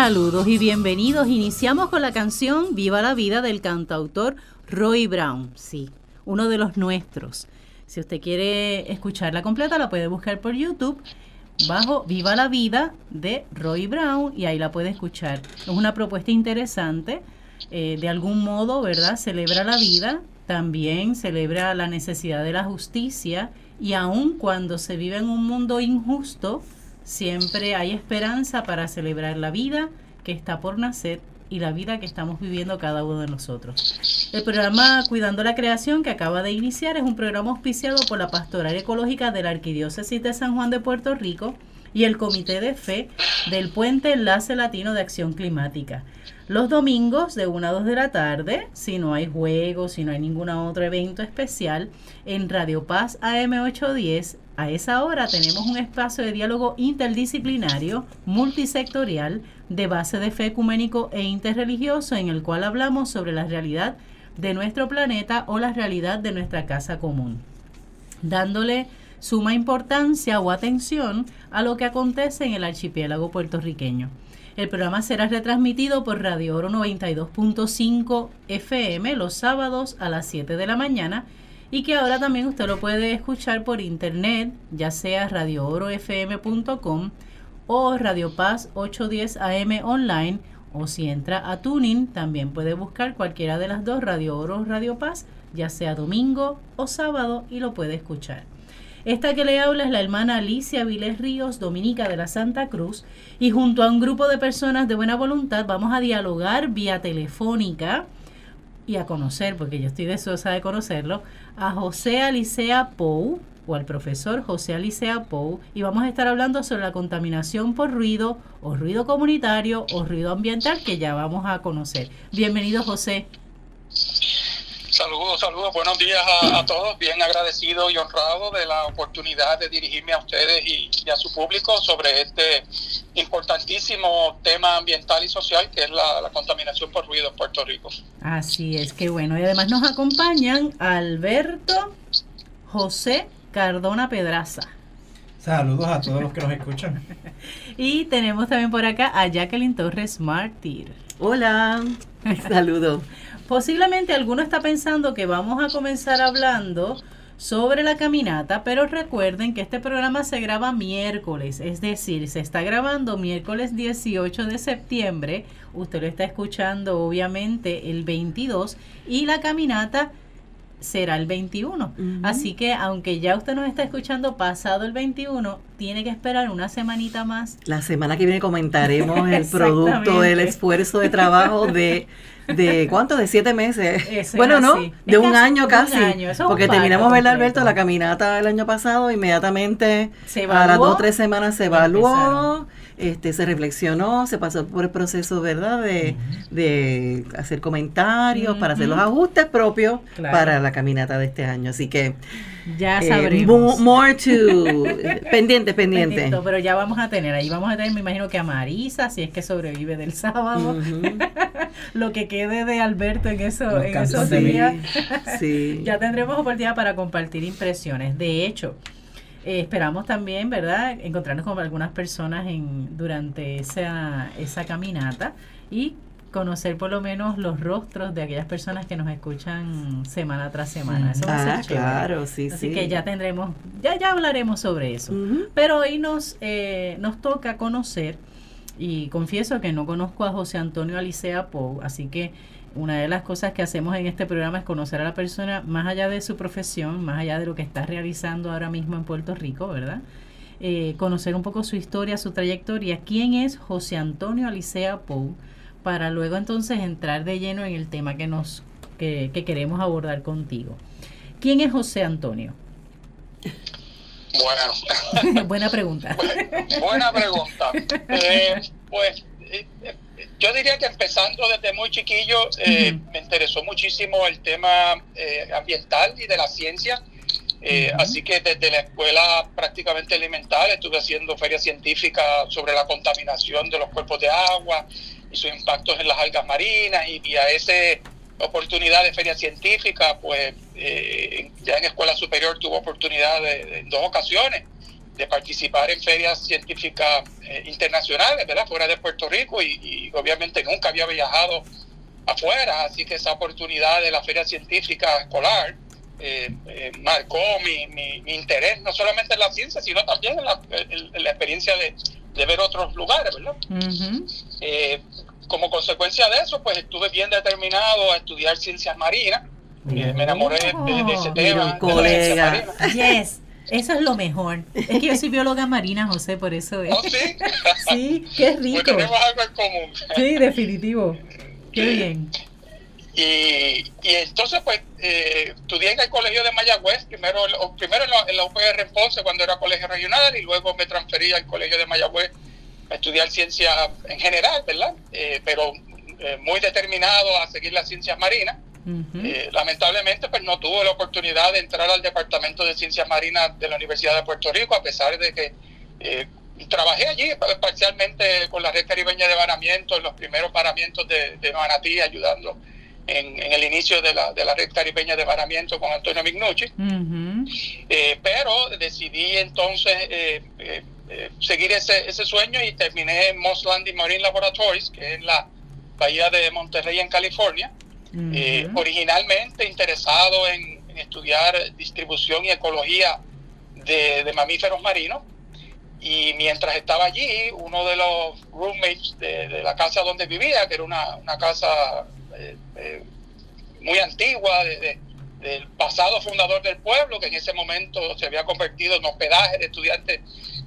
Saludos y bienvenidos. Iniciamos con la canción Viva la vida del cantautor Roy Brown. Sí, uno de los nuestros. Si usted quiere escucharla completa, la puede buscar por YouTube bajo Viva la vida de Roy Brown y ahí la puede escuchar. Es una propuesta interesante. eh, de algún modo, ¿verdad? Celebra la vida, también celebra la necesidad de la justicia y aun cuando se vive en un mundo injusto, siempre hay esperanza para celebrar la vida que está por nacer y la vida que estamos viviendo cada uno de nosotros. El programa Cuidando la Creación que acaba de iniciar es un programa auspiciado por la Pastoral Ecológica de la Arquidiócesis de San Juan de Puerto Rico y el Comité de Fe del Puente Enlace Latino de Acción Climática. Los domingos de 1 a 2 de la tarde, si no hay juegos, si no hay ningún otro evento especial, en Radio Paz AM810, a esa hora tenemos un espacio de diálogo interdisciplinario, multisectorial, de base de fe ecuménico e interreligioso, en el cual hablamos sobre la realidad de nuestro planeta o la realidad de nuestra casa común, dándole suma importancia o atención a lo que acontece en el archipiélago puertorriqueño. El programa será retransmitido por Radio Oro 92.5 FM los sábados a las 7 de la mañana y que ahora también usted lo puede escuchar por internet, ya sea radioorofm.com o Radio Paz 810 AM online o si entra a Tuning también puede buscar cualquiera de las dos Radio Oro o Radio Paz, ya sea domingo o sábado y lo puede escuchar. Esta que le habla es la hermana Alicia Viles Ríos, dominica de la Santa Cruz, y junto a un grupo de personas de buena voluntad vamos a dialogar vía telefónica y a conocer, porque yo estoy deseosa de conocerlo, a José Alicea Pou o al profesor José Alicea Pou y vamos a estar hablando sobre la contaminación por ruido o ruido comunitario o ruido ambiental que ya vamos a conocer. Bienvenido José. Saludos, saludos, buenos días a, a, todos. Bien agradecido y honrado de la oportunidad de dirigirme a ustedes y, y, a su público sobre este importantísimo tema ambiental y social que es la, la, contaminación por ruido en Puerto Rico. Así es, que bueno. Y además nos acompañan Alberto José Cardona Pedraza. Saludos a todos los que nos escuchan. y tenemos también por acá a Jacqueline Torres Mártir. Hola, saludos. Posiblemente alguno está pensando que vamos a comenzar hablando sobre la caminata, pero recuerden que este programa se graba miércoles, es decir, se está grabando miércoles 18 de septiembre, usted lo está escuchando obviamente el 22 y la caminata será el 21. Uh -huh. Así que aunque ya usted nos está escuchando pasado el 21, tiene que esperar una semanita más. La semana que viene comentaremos el producto del esfuerzo de trabajo de de cuánto de siete meses. Eso bueno no así. de es un año casi un año. porque terminamos verdad Alberto la caminata el año pasado inmediatamente a las dos o tres semanas se evaluó este se reflexionó se pasó por el proceso verdad de, de hacer comentarios uh -huh. para hacer los ajustes propios claro. para la caminata de este año. Así que ya sabremos. Eh, more to pendiente, pendiente. Pero ya vamos a tener, ahí vamos a tener, me imagino que a Marisa, si es que sobrevive del sábado, uh -huh. lo que quede de Alberto en, eso, en esos días. sí. ya tendremos oportunidad para compartir impresiones. De hecho, Eh, esperamos también, ¿verdad?, encontrarnos con algunas personas en, durante esa, esa caminata y conocer por lo menos los rostros de aquellas personas que nos escuchan semana tras semana. Eso va a ser ah, claro, sí, Así que ya tendremos, ya ya hablaremos sobre eso. Pero hoy nos, eh, nos toca conocer, y confieso que no conozco a José Antonio Alicea Pou, así que una de las cosas que hacemos en este programa es conocer a la persona más allá de su profesión, más allá de lo que está realizando ahora mismo en Puerto Rico, ¿verdad? Eh, conocer un poco su historia, su trayectoria. ¿Quién es José Antonio Alicea Pou? Para luego entonces entrar de lleno en el tema que nos que, queremos abordar contigo. ¿Quién es José Antonio? Bueno. buena pregunta. buena pregunta. Eh, pues eh, yo diría que empezando desde muy chiquillo eh, me interesó muchísimo el tema ambiental y de la ciencia. Así que desde la escuela prácticamente elemental estuve haciendo ferias científicas sobre la contaminación de los cuerpos de agua, y sus impactos en las algas marinas y, a esa oportunidad de feria científica, pues eh, ya en escuela superior tuvo oportunidad de, en dos ocasiones de participar en ferias científicas eh, internacionales, ¿verdad? Fuera de Puerto Rico y, obviamente nunca había viajado afuera, así que esa oportunidad de la feria científica escolar eh, marcó mi, mi, interés no solamente en la ciencia, sino también en la, en la experiencia de, de ver otros lugares, ¿verdad? Eh, como consecuencia de eso, pues estuve bien determinado a estudiar ciencias marinas. Eh, me enamoré de, ese tema. Colega. Yes. Eso es lo mejor. Es que yo soy bióloga marina, José, por eso es. ¿Oh, sí? sí, qué rico. Pues tenemos algo en común. Sí, definitivo. Qué bien. Y, y entonces, pues, eh, estudié en el colegio de Mayagüez, primero, primero en la, en la UPR en Ponce cuando era colegio regional y luego me transferí al colegio de Mayagüez a estudiar ciencia en general, ¿verdad? Eh, pero eh, muy determinado a seguir las ciencias marinas. lamentablemente, pues no tuve la oportunidad de entrar al Departamento de Ciencias Marinas de la Universidad de Puerto Rico, a pesar de que trabajé allí parcialmente con la red caribeña de varamiento, en los primeros varamientos de, de Manatí, ayudando en, el inicio de la, de la red caribeña de varamiento con Antonio Mignucci. Eh, pero decidí entonces eh, eh, seguir ese, ese sueño y terminé en Moss Landing Marine Laboratories, que es la bahía de Monterrey en California. originalmente interesado en, estudiar distribución y ecología de, mamíferos marinos. Y mientras estaba allí, uno de los roommates de, de la casa donde vivía, que era una, una casa eh, eh, muy antigua del pasado fundador del pueblo, que en ese momento se había convertido en hospedaje de estudiantes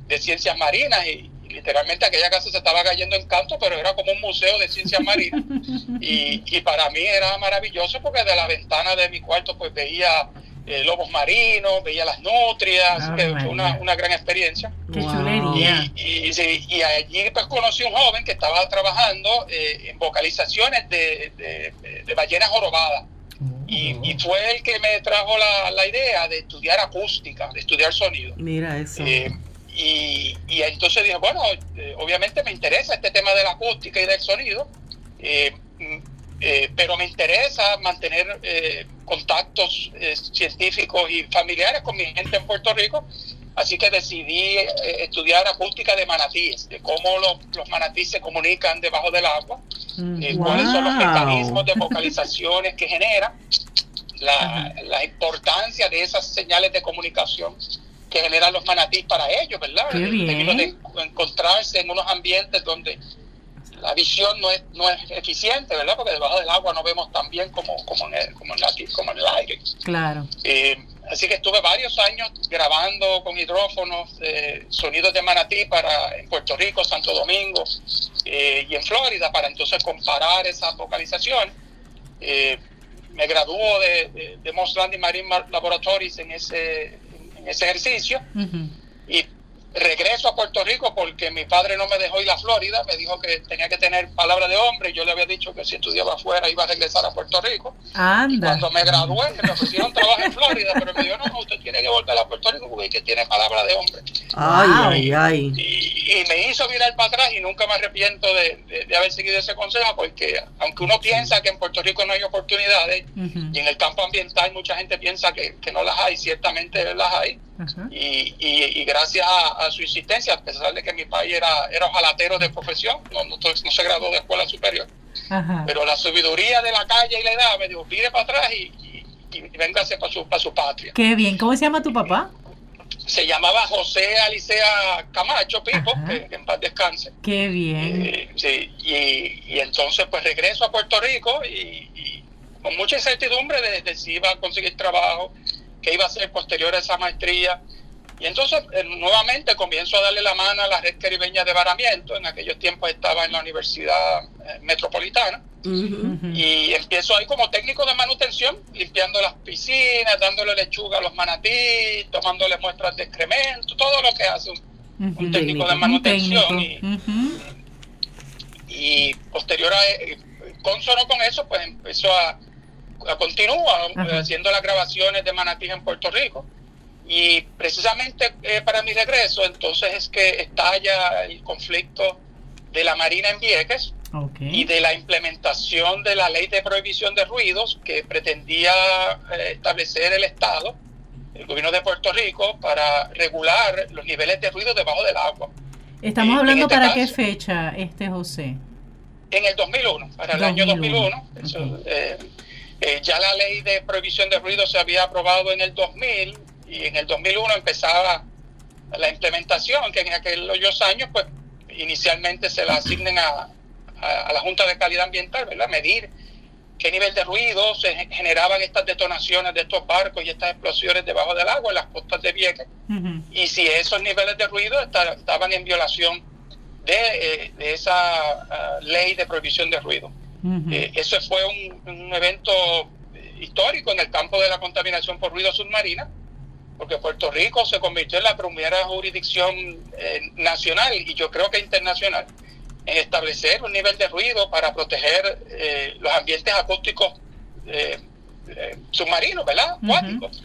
de ciencias marinas y, literalmente aquella casa se estaba cayendo en canto, pero era como un museo de ciencias marinas y, y para mí era maravilloso porque de la ventana de mi cuarto pues veía eh, lobos marinos, veía las nutrias, que fue una, una, gran experiencia. Chulería. Y, y, allí pues conocí a un joven que estaba trabajando eh, en vocalizaciones de, de, ballenas jorobadas. Y, y, fue el que me trajo la, la, idea de estudiar acústica, de estudiar sonido. Mira eso. Eh, y, y, entonces dije, bueno, obviamente me interesa este tema de la acústica y del sonido. Eh, pero me interesa mantener eh, contactos eh, científicos y familiares con mi gente en Puerto Rico, así que decidí estudiar acústica de manatíes, de cómo los, los manatíes se comunican debajo del agua, mm, cuáles son los mecanismos de vocalizaciones que generan, la, la, importancia de esas señales de comunicación que generan los manatíes para ellos, ¿verdad? En de encontrarse en unos ambientes donde la visión no es, no es eficiente, ¿verdad? Porque debajo del agua no vemos tan bien como, como, en, el, como, en, como en el aire. Claro. Eh, así que estuve varios años grabando con hidrófonos eh, sonidos de manatí para en Puerto Rico, Santo Domingo eh, y en Florida para entonces comparar esas vocalizaciones. me graduó de, de, Moss Landing Marine Laboratories en ese, en ese ejercicio y regreso a Puerto Rico porque mi padre no me dejó ir a Florida, me dijo que tenía que tener palabra de hombre y yo le había dicho que si estudiaba afuera iba a regresar a Puerto Rico. cuando me gradué me ofrecieron trabajo en Florida, pero me dijo, no, usted tiene que volver a Puerto Rico porque que tiene palabra de hombre. Ay, ay, ay. Y, me hizo mirar para atrás y nunca me arrepiento de, de, haber seguido ese consejo porque aunque uno piensa que en Puerto Rico no hay oportunidades y en el campo ambiental mucha gente piensa que, que no las hay, ciertamente las hay y, gracias a, su insistencia, a pesar de que mi padre era, era ojalatero de profesión, no, no, se graduó de escuela superior, pero la sabiduría de la calle y la edad me dijo, pide para atrás y, y, véngase para su, para su patria. Qué bien, ¿cómo se llama tu papá? Se llamaba José Alicea Camacho Pipo, que, en paz descanse. Qué bien. Eh, sí, y, y, entonces pues regreso a Puerto Rico y, con mucha incertidumbre de, de si iba a conseguir trabajo, que iba a ser posterior a esa maestría. Y entonces eh, nuevamente comienzo a darle la mano a la red caribeña de varamiento. En aquellos tiempos estaba en la Universidad eh, Metropolitana. Y empiezo ahí como técnico de manutención, limpiando las piscinas, dándole lechuga a los manatí, tomándole muestras de excremento, todo lo que hace un, técnico de manutención. Y, posterior a, eh, consono con eso, pues empezó a continúa haciendo las grabaciones de Manatí en Puerto Rico. Y precisamente eh, para mi regreso, entonces es que estalla el conflicto de la Marina en Vieques y de la implementación de la ley de prohibición de ruidos que pretendía eh, establecer el Estado, el gobierno de Puerto Rico, para regular los niveles de ruido debajo del agua. Estamos hablando este para qué fecha, este José. En el 2001, para el año 2001. Eh, ya la ley de prohibición de ruido se había aprobado en el 2000 y en el 2001 empezaba la implementación, que en aquellos años, pues inicialmente se la asignen a, a, la Junta de Calidad Ambiental, ¿verdad? Medir qué nivel de ruido se generaban estas detonaciones de estos barcos y estas explosiones debajo del agua en las costas de Vieques. Y si esos niveles de ruido estaban en violación de, eh, esa ah, ley de prohibición de ruido. Eh, eso fue un, evento eh, histórico en el campo de la contaminación por ruido submarina, porque Puerto Rico se convirtió en la primera jurisdicción eh, nacional y yo creo que internacional en establecer un nivel de ruido para proteger los ambientes acústicos submarinos, ¿verdad? Acuáticos.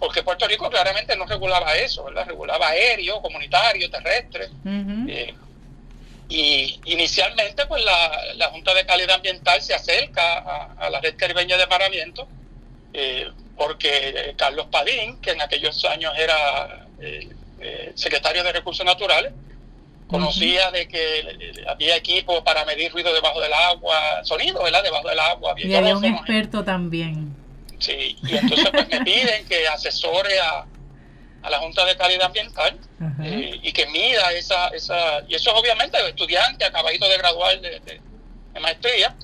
porque Puerto Rico claramente no regulaba eso, ¿verdad? Regulaba aéreo, comunitario, terrestre. Y inicialmente, pues la, Junta de Calidad Ambiental se acerca a, la red caribeña de paramiento, eh, porque Carlos Padín, que en aquellos años era eh, eh, secretario de Recursos Naturales, conocía de que había equipo para medir ruido debajo del agua, sonido, ¿verdad? Debajo del agua. y había un experto también. Sí, y entonces pues me piden que asesore a, a la Junta de Calidad Ambiental eh, y que mida esa, esa, y eso es obviamente estudiante acabadito de graduar de, maestría,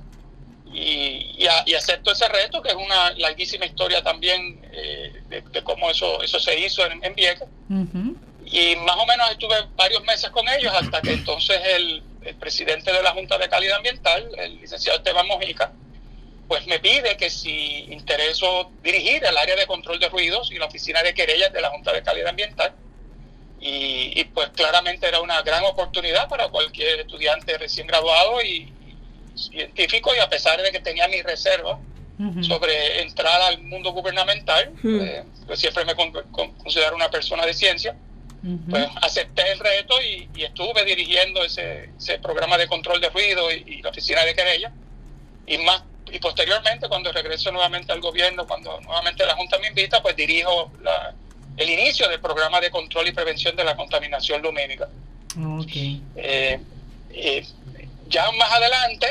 y, y, acepto ese reto, que es una larguísima historia también eh, de, cómo eso, eso se hizo en, en Vieques. Y más o menos estuve varios meses con ellos hasta que entonces el, el presidente de la Junta de Calidad Ambiental, el licenciado Esteban Mojica, pues me pide que si intereso dirigir el área de control de ruidos y la oficina de querellas de la Junta de Calidad Ambiental. Y, pues claramente era una gran oportunidad para cualquier estudiante recién graduado y, científico y a pesar de que tenía mis reservas sobre entrar al mundo gubernamental, eh, pues siempre me considero una persona de ciencia, pues acepté el reto y, estuve dirigiendo ese, programa de control de ruido y, y la oficina de querella. Y más y posteriormente cuando regreso nuevamente al gobierno, cuando nuevamente la Junta me invita, pues dirijo el inicio del programa de control y prevención de la contaminación lumínica. Eh, eh, ya más adelante,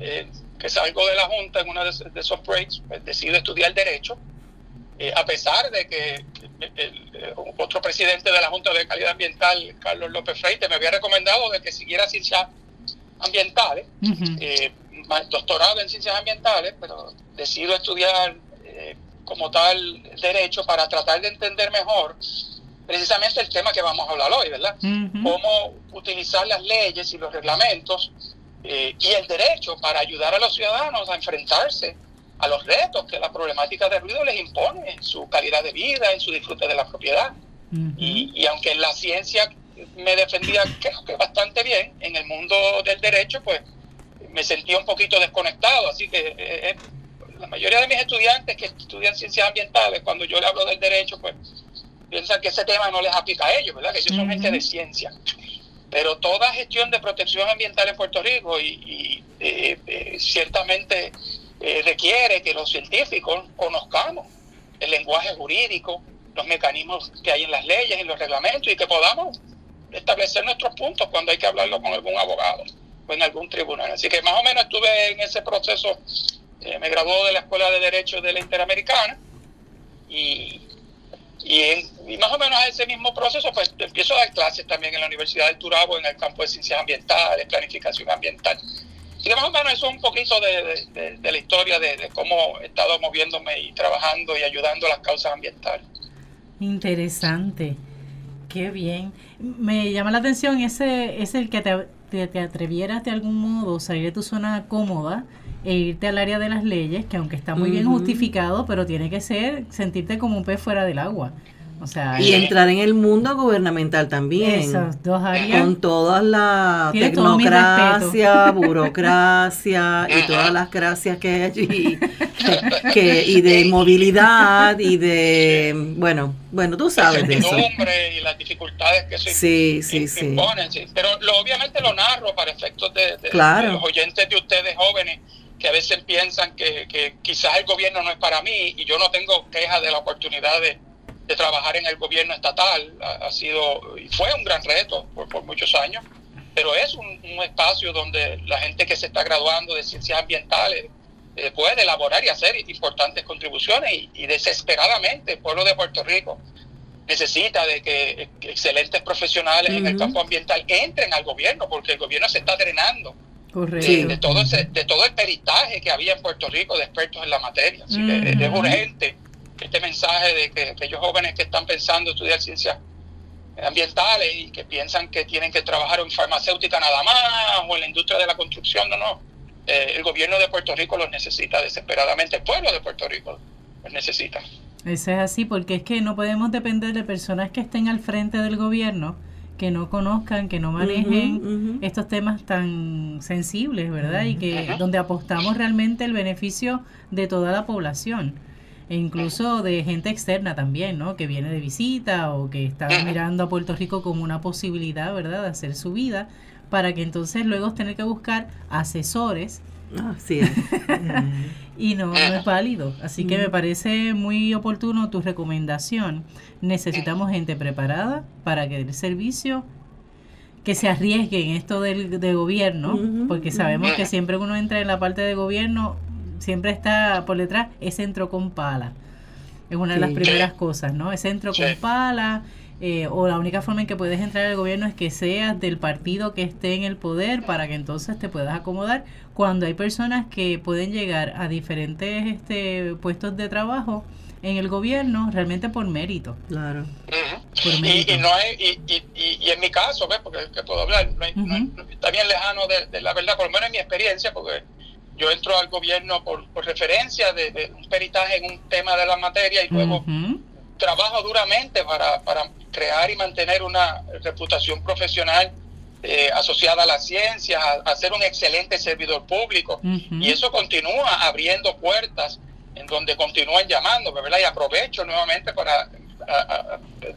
eh, que salgo de la Junta en uno de, esos breaks, pues decido estudiar Derecho, a pesar de que el, otro presidente de la Junta de Calidad Ambiental, Carlos López Freite, me había recomendado de que siguiera ciencias ambientales doctorado en ciencias ambientales, pero decido estudiar eh, como tal derecho para tratar de entender mejor precisamente el tema que vamos a hablar hoy, ¿verdad? Cómo utilizar las leyes y los reglamentos eh, y el derecho para ayudar a los ciudadanos a enfrentarse a los retos que la problemática de ruido les impone en su calidad de vida, en su disfrute de la propiedad. y, y, aunque la ciencia me defendía creo que bastante bien, en el mundo del derecho, pues me sentía un poquito desconectado, así que eh, eh, la mayoría de mis estudiantes que estudian ciencias ambientales, cuando yo le hablo del derecho, pues piensan que ese tema no les aplica a ellos, ¿verdad? Que ellos son gente de ciencia. Pero toda gestión de protección ambiental en Puerto Rico y, eh, ciertamente requiere que los científicos conozcamos el lenguaje jurídico, los mecanismos que hay en las leyes y los reglamentos y que podamos establecer nuestros puntos cuando hay que hablarlo con algún abogado en algún tribunal. Así que más o menos estuve en ese proceso, eh, me graduó de la Escuela de Derecho de la Interamericana y, y, más o menos a ese mismo proceso pues empiezo a dar clases también en la Universidad del Turabo en el campo de ciencias ambientales, planificación ambiental. Y más o menos eso es un poquito de, la historia de, cómo he estado moviéndome y trabajando y ayudando a las causas ambientales. Interesante. Qué bien. Me llama la atención ese es el que te, te, atrevieras de algún modo a salir de tu zona cómoda e irte al área de las leyes, que aunque está muy bien justificado, pero tiene que ser sentirte como un pez fuera del agua y entrar en el mundo gubernamental también. Con toda la tecnocracia, burocracia y todas las gracias que hay allí. que, y de movilidad y de. Bueno, bueno, tú sabes de eso. y las dificultades que se sí, sí, sí. imponen. Pero obviamente lo narro para efectos de, los oyentes de ustedes jóvenes que a veces piensan que, que quizás el gobierno no es para mí y yo no tengo queja de la oportunidad de de trabajar en el gobierno estatal. Ha, sido y fue un gran reto por, por muchos años, pero es un, espacio donde la gente que se está graduando de ciencias ambientales eh, puede elaborar y hacer importantes contribuciones y, desesperadamente el pueblo de Puerto Rico necesita de que excelentes profesionales en el campo ambiental entren al gobierno porque el gobierno se está drenando de, todo ese, de todo el peritaje que había en Puerto Rico de expertos en la materia. Así que es urgente este mensaje de que aquellos jóvenes que están pensando estudiar ciencias ambientales y que piensan que tienen que trabajar en farmacéutica nada más o en la industria de la construcción, no, no. Eh, el gobierno de Puerto Rico los necesita desesperadamente, el pueblo de Puerto Rico los necesita. Eso es así, porque es que no podemos depender de personas que estén al frente del gobierno, que no conozcan, que no manejen estos temas tan sensibles, ¿verdad? Y que donde apostamos realmente el beneficio de toda la población e incluso de gente externa también, ¿no? Que viene de visita o que está mirando a Puerto Rico como una posibilidad, ¿verdad?, de hacer su vida, para que entonces luego tener que buscar asesores. Ah, sí. y no, es válido. Así que me parece muy oportuno tu recomendación. Necesitamos gente preparada para que el servicio que se arriesgue en esto del de gobierno, porque sabemos que siempre uno entra en la parte de gobierno siempre está por detrás, es centro con pala. Es una de las primeras cosas, ¿no? Es centro con pala. Eh, o la única forma en que puedes entrar al gobierno es que seas del partido que esté en el poder para que entonces te puedas acomodar cuando hay personas que pueden llegar a diferentes este, puestos de trabajo en el gobierno realmente por mérito. Claro. Y, no y, y, en mi caso, ¿ves? porque puedo hablar, está bien lejano de, de, la verdad, por lo menos en mi experiencia, porque yo entro al gobierno por, referencia de, un peritaje en un tema de la materia y luego trabajo duramente para, crear y mantener una reputación profesional eh, asociada a la ciencia, a, ser un excelente servidor público. Y eso continúa abriendo puertas en donde continúan llamando, ¿verdad? Y aprovecho nuevamente para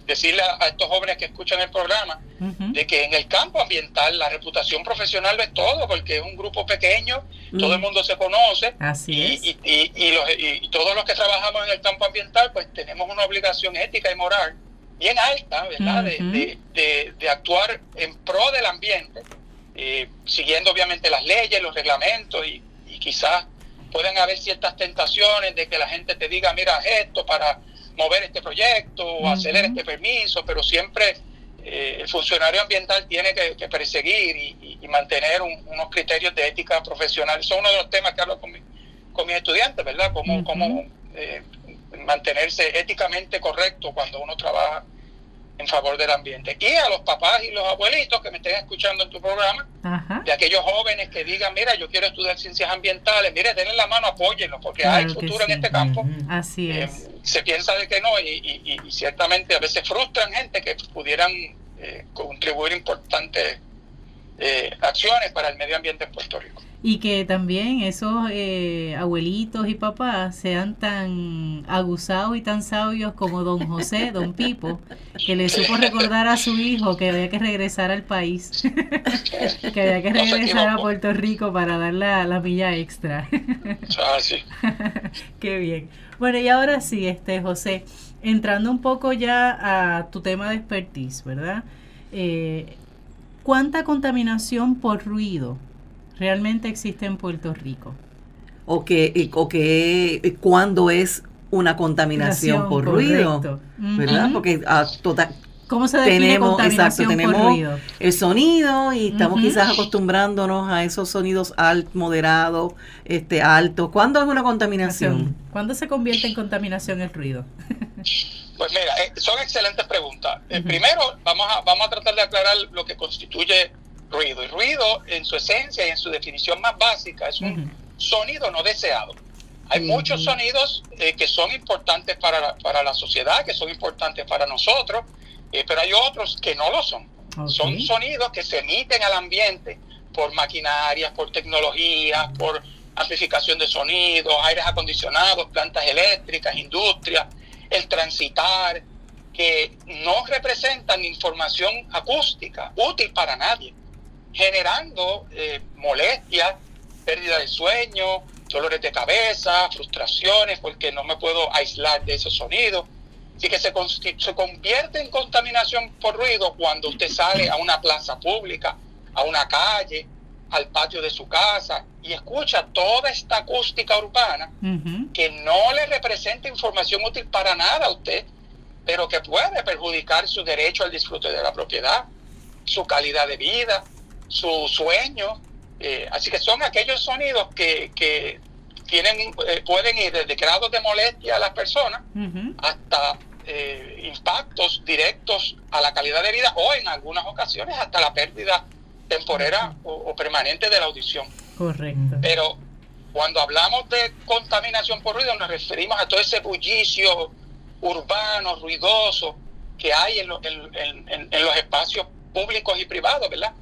decirle a, estos jóvenes que escuchan el programa de que en el campo ambiental la reputación profesional lo es todo, porque es un grupo pequeño, todo el mundo se conoce y, y, todos los que trabajamos en el campo ambiental pues tenemos una obligación ética y moral bien alta, ¿verdad? de, actuar en pro del ambiente, eh, siguiendo obviamente las leyes, los reglamentos y, quizás pueden haber ciertas tentaciones de que la gente te diga, mira, esto para mover este proyecto o hacer este permiso, pero siempre eh, el funcionario ambiental tiene que, perseguir y, mantener unos criterios de ética profesional. Eso es uno de los temas que hablo con, con mis estudiantes, ¿verdad? Cómo, cómo eh, mantenerse éticamente correcto cuando uno trabaja en favor del ambiente. Y a los papás y los abuelitos que me estén escuchando en tu programa, de aquellos jóvenes que digan, mira, yo quiero estudiar ciencias ambientales, mire, denle la mano, apóyenlo, porque hay futuro en este campo. Así eh, es. se piensa de que no, y, ciertamente a veces frustran gente que pudieran eh, contribuir importantes eh, acciones para el medio ambiente en Puerto Rico y que también esos eh, abuelitos y papás sean tan aguzados y tan sabios como don José, don Pipo, que le supo recordar a su hijo que había que regresar al país, que había que regresar a Puerto Rico para dar la, la milla extra. Ah, sí. Qué bien. Bueno, y ahora sí, este José, entrando un poco ya a tu tema de expertise, ¿verdad? Eh, ¿Cuánta contaminación por ruido realmente existe en Puerto Rico? O que, o que cuándo es una contaminación por ruido, ¿verdad? Porque a, total, ¿Cómo se define tenemos, exacto, tenemos el sonido y estamos quizás acostumbrándonos a esos sonidos altos, moderados, este, altos. ¿Cuándo es una contaminación? ¿Cuándo se convierte en contaminación el ruido? pues mira, eh, son excelentes preguntas. Eh, primero, vamos a, vamos a tratar de aclarar lo que constituye ruido. Y ruido, en su esencia y en su definición más básica, es un sonido no deseado. Hay muchos sonidos eh, que son importantes para, para la sociedad, que son importantes para nosotros, eh, pero hay otros que no lo son. Son sonidos que se emiten al ambiente por maquinarias, por tecnologías, por amplificación de sonidos, aires acondicionados, plantas eléctricas, industrias, el transitar, que no representan información acústica útil para nadie, generando eh, molestias, pérdida de sueño, dolores de cabeza, frustraciones, porque no me puedo aislar de esos sonidos. Y que se, se convierte en contaminación por ruido cuando usted sale a una plaza pública, a una calle, al patio de su casa y escucha toda esta acústica urbana que no le representa información útil para nada a usted, pero que puede perjudicar su derecho al disfrute de la propiedad, su calidad de vida, su sueño. Eh, así que son aquellos sonidos que, que tienen, eh, pueden ir desde grados de molestia a las personas hasta eh, impactos directos a la calidad de vida o en algunas ocasiones hasta la pérdida temporera o, permanente de la audición. Correcto. Pero cuando hablamos de contaminación por ruido nos referimos a todo ese bullicio urbano, ruidoso que hay en, en, los espacios públicos y privados, ¿verdad?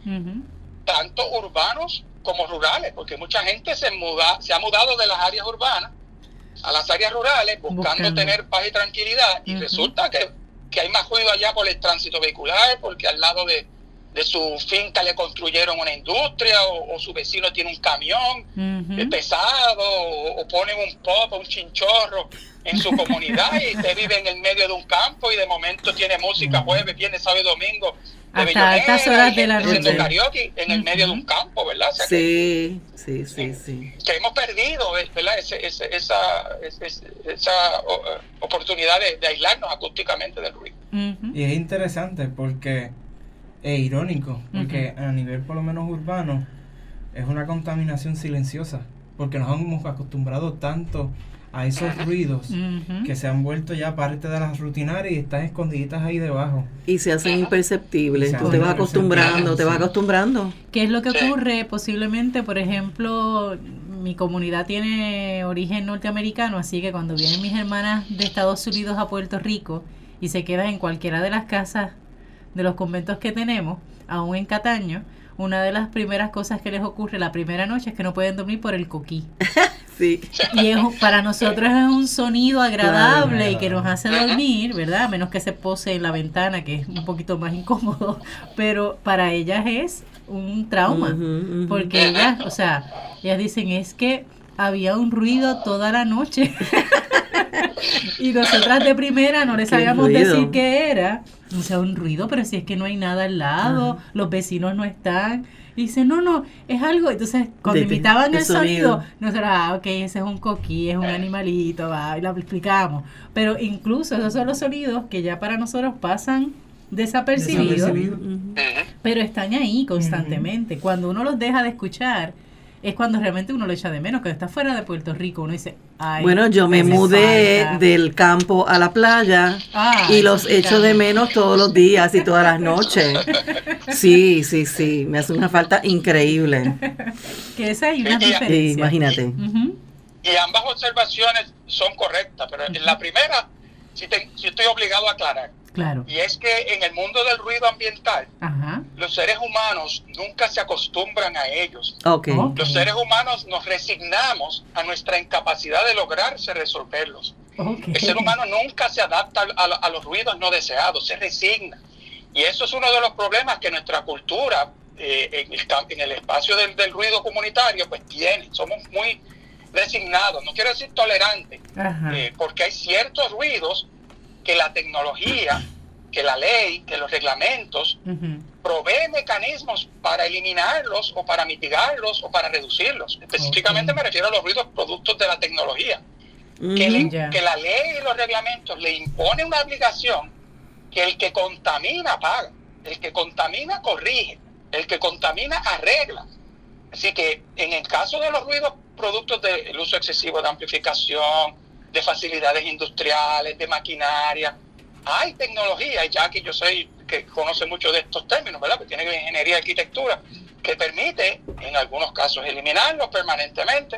Tanto urbanos como rurales, porque mucha gente se, muda, se ha mudado de las áreas urbanas a las áreas rurales buscando, tener paz y tranquilidad y resulta que, hay más ruido allá por el tránsito vehicular, porque al lado de, su finca le construyeron una industria o, su vecino tiene un camión pesado o, ponen un pop, un chinchorro en su comunidad y usted vive en el medio de un campo y de momento tiene música jueves, viernes, sábado y domingo hasta altas horas de la noche. karaoke en el medio de un campo, ¿verdad? sí, sí, sí, sí. Que hemos perdido, ¿verdad? esa, esa oportunidad de, aislarnos acústicamente del ruido. Y es interesante porque es irónico, porque a nivel por lo menos urbano es una contaminación silenciosa, porque nos hemos acostumbrado tanto a esos ruidos que se han vuelto ya parte de las rutinarias y están escondiditas ahí debajo. Y se hacen imperceptibles. Tú te vas acostumbrando, te vas acostumbrando. ¿Qué es lo que ocurre? Posiblemente, por ejemplo, mi comunidad tiene origen norteamericano, así que cuando vienen mis hermanas de Estados Unidos a Puerto Rico y se quedan en cualquiera de las casas de los conventos que tenemos, aún en Cataño, una de las primeras cosas que les ocurre la primera noche es que no pueden dormir por el coquí. sí. Y para nosotros es un sonido agradable y que nos hace dormir, ¿verdad? A menos que se pose en la ventana, que es un poquito más incómodo, pero para ellas es un trauma, porque ellas, o sea, ellas dicen es que había un ruido toda la noche. y nosotras de primera no les sabíamos decir qué era. O sea, un ruido, pero si es que no hay nada al lado, los vecinos no están. Y dice, no, no, es algo. Entonces, cuando imitaban el sonido, nosotros, ah, ok, ese es un coquí, es un animalito, va, y lo explicamos. Pero incluso esos son los sonidos que ya para nosotros pasan desapercibidos, pero están ahí constantemente. Cuando uno los deja de escuchar, es cuando realmente uno lo echa de menos, que está fuera de Puerto Rico, uno dice, Ay, bueno, yo me mudé del campo a la playa ah, y los echo de menos todos los días y todas las noches. Sí, sí, sí, me hace una falta increíble. que esa hay una diferencia. imagínate. Y ambas observaciones son correctas, pero en la primera si, si estoy obligado a aclarar. Y es que en el mundo del ruido ambiental, los seres humanos nunca se acostumbran a ellos. Los seres humanos nos resignamos a nuestra incapacidad de lograrse resolverlos. El ser humano nunca se adapta a, los ruidos no deseados, se resigna. Y eso es uno de los problemas que nuestra cultura eh, en, el, en, el, espacio del, ruido comunitario pues tiene. Somos muy resignados, no quiero decir tolerantes, eh, porque hay ciertos ruidos que la tecnología, que la ley, que los reglamentos provee mecanismos para eliminarlos o para mitigarlos o para reducirlos. Específicamente me refiero a los ruidos productos de la tecnología. que, que la ley y los reglamentos le imponen una obligación que el que contamina paga, el que contamina corrige, el que contamina arregla. Así que en el caso de los ruidos productos del uso excesivo de amplificación, de facilidades industriales, de maquinaria, hay tecnología, ya que yo sé que conoce mucho de estos términos, ¿verdad? Que tiene ingeniería y arquitectura, que permite en algunos casos eliminarlos permanentemente.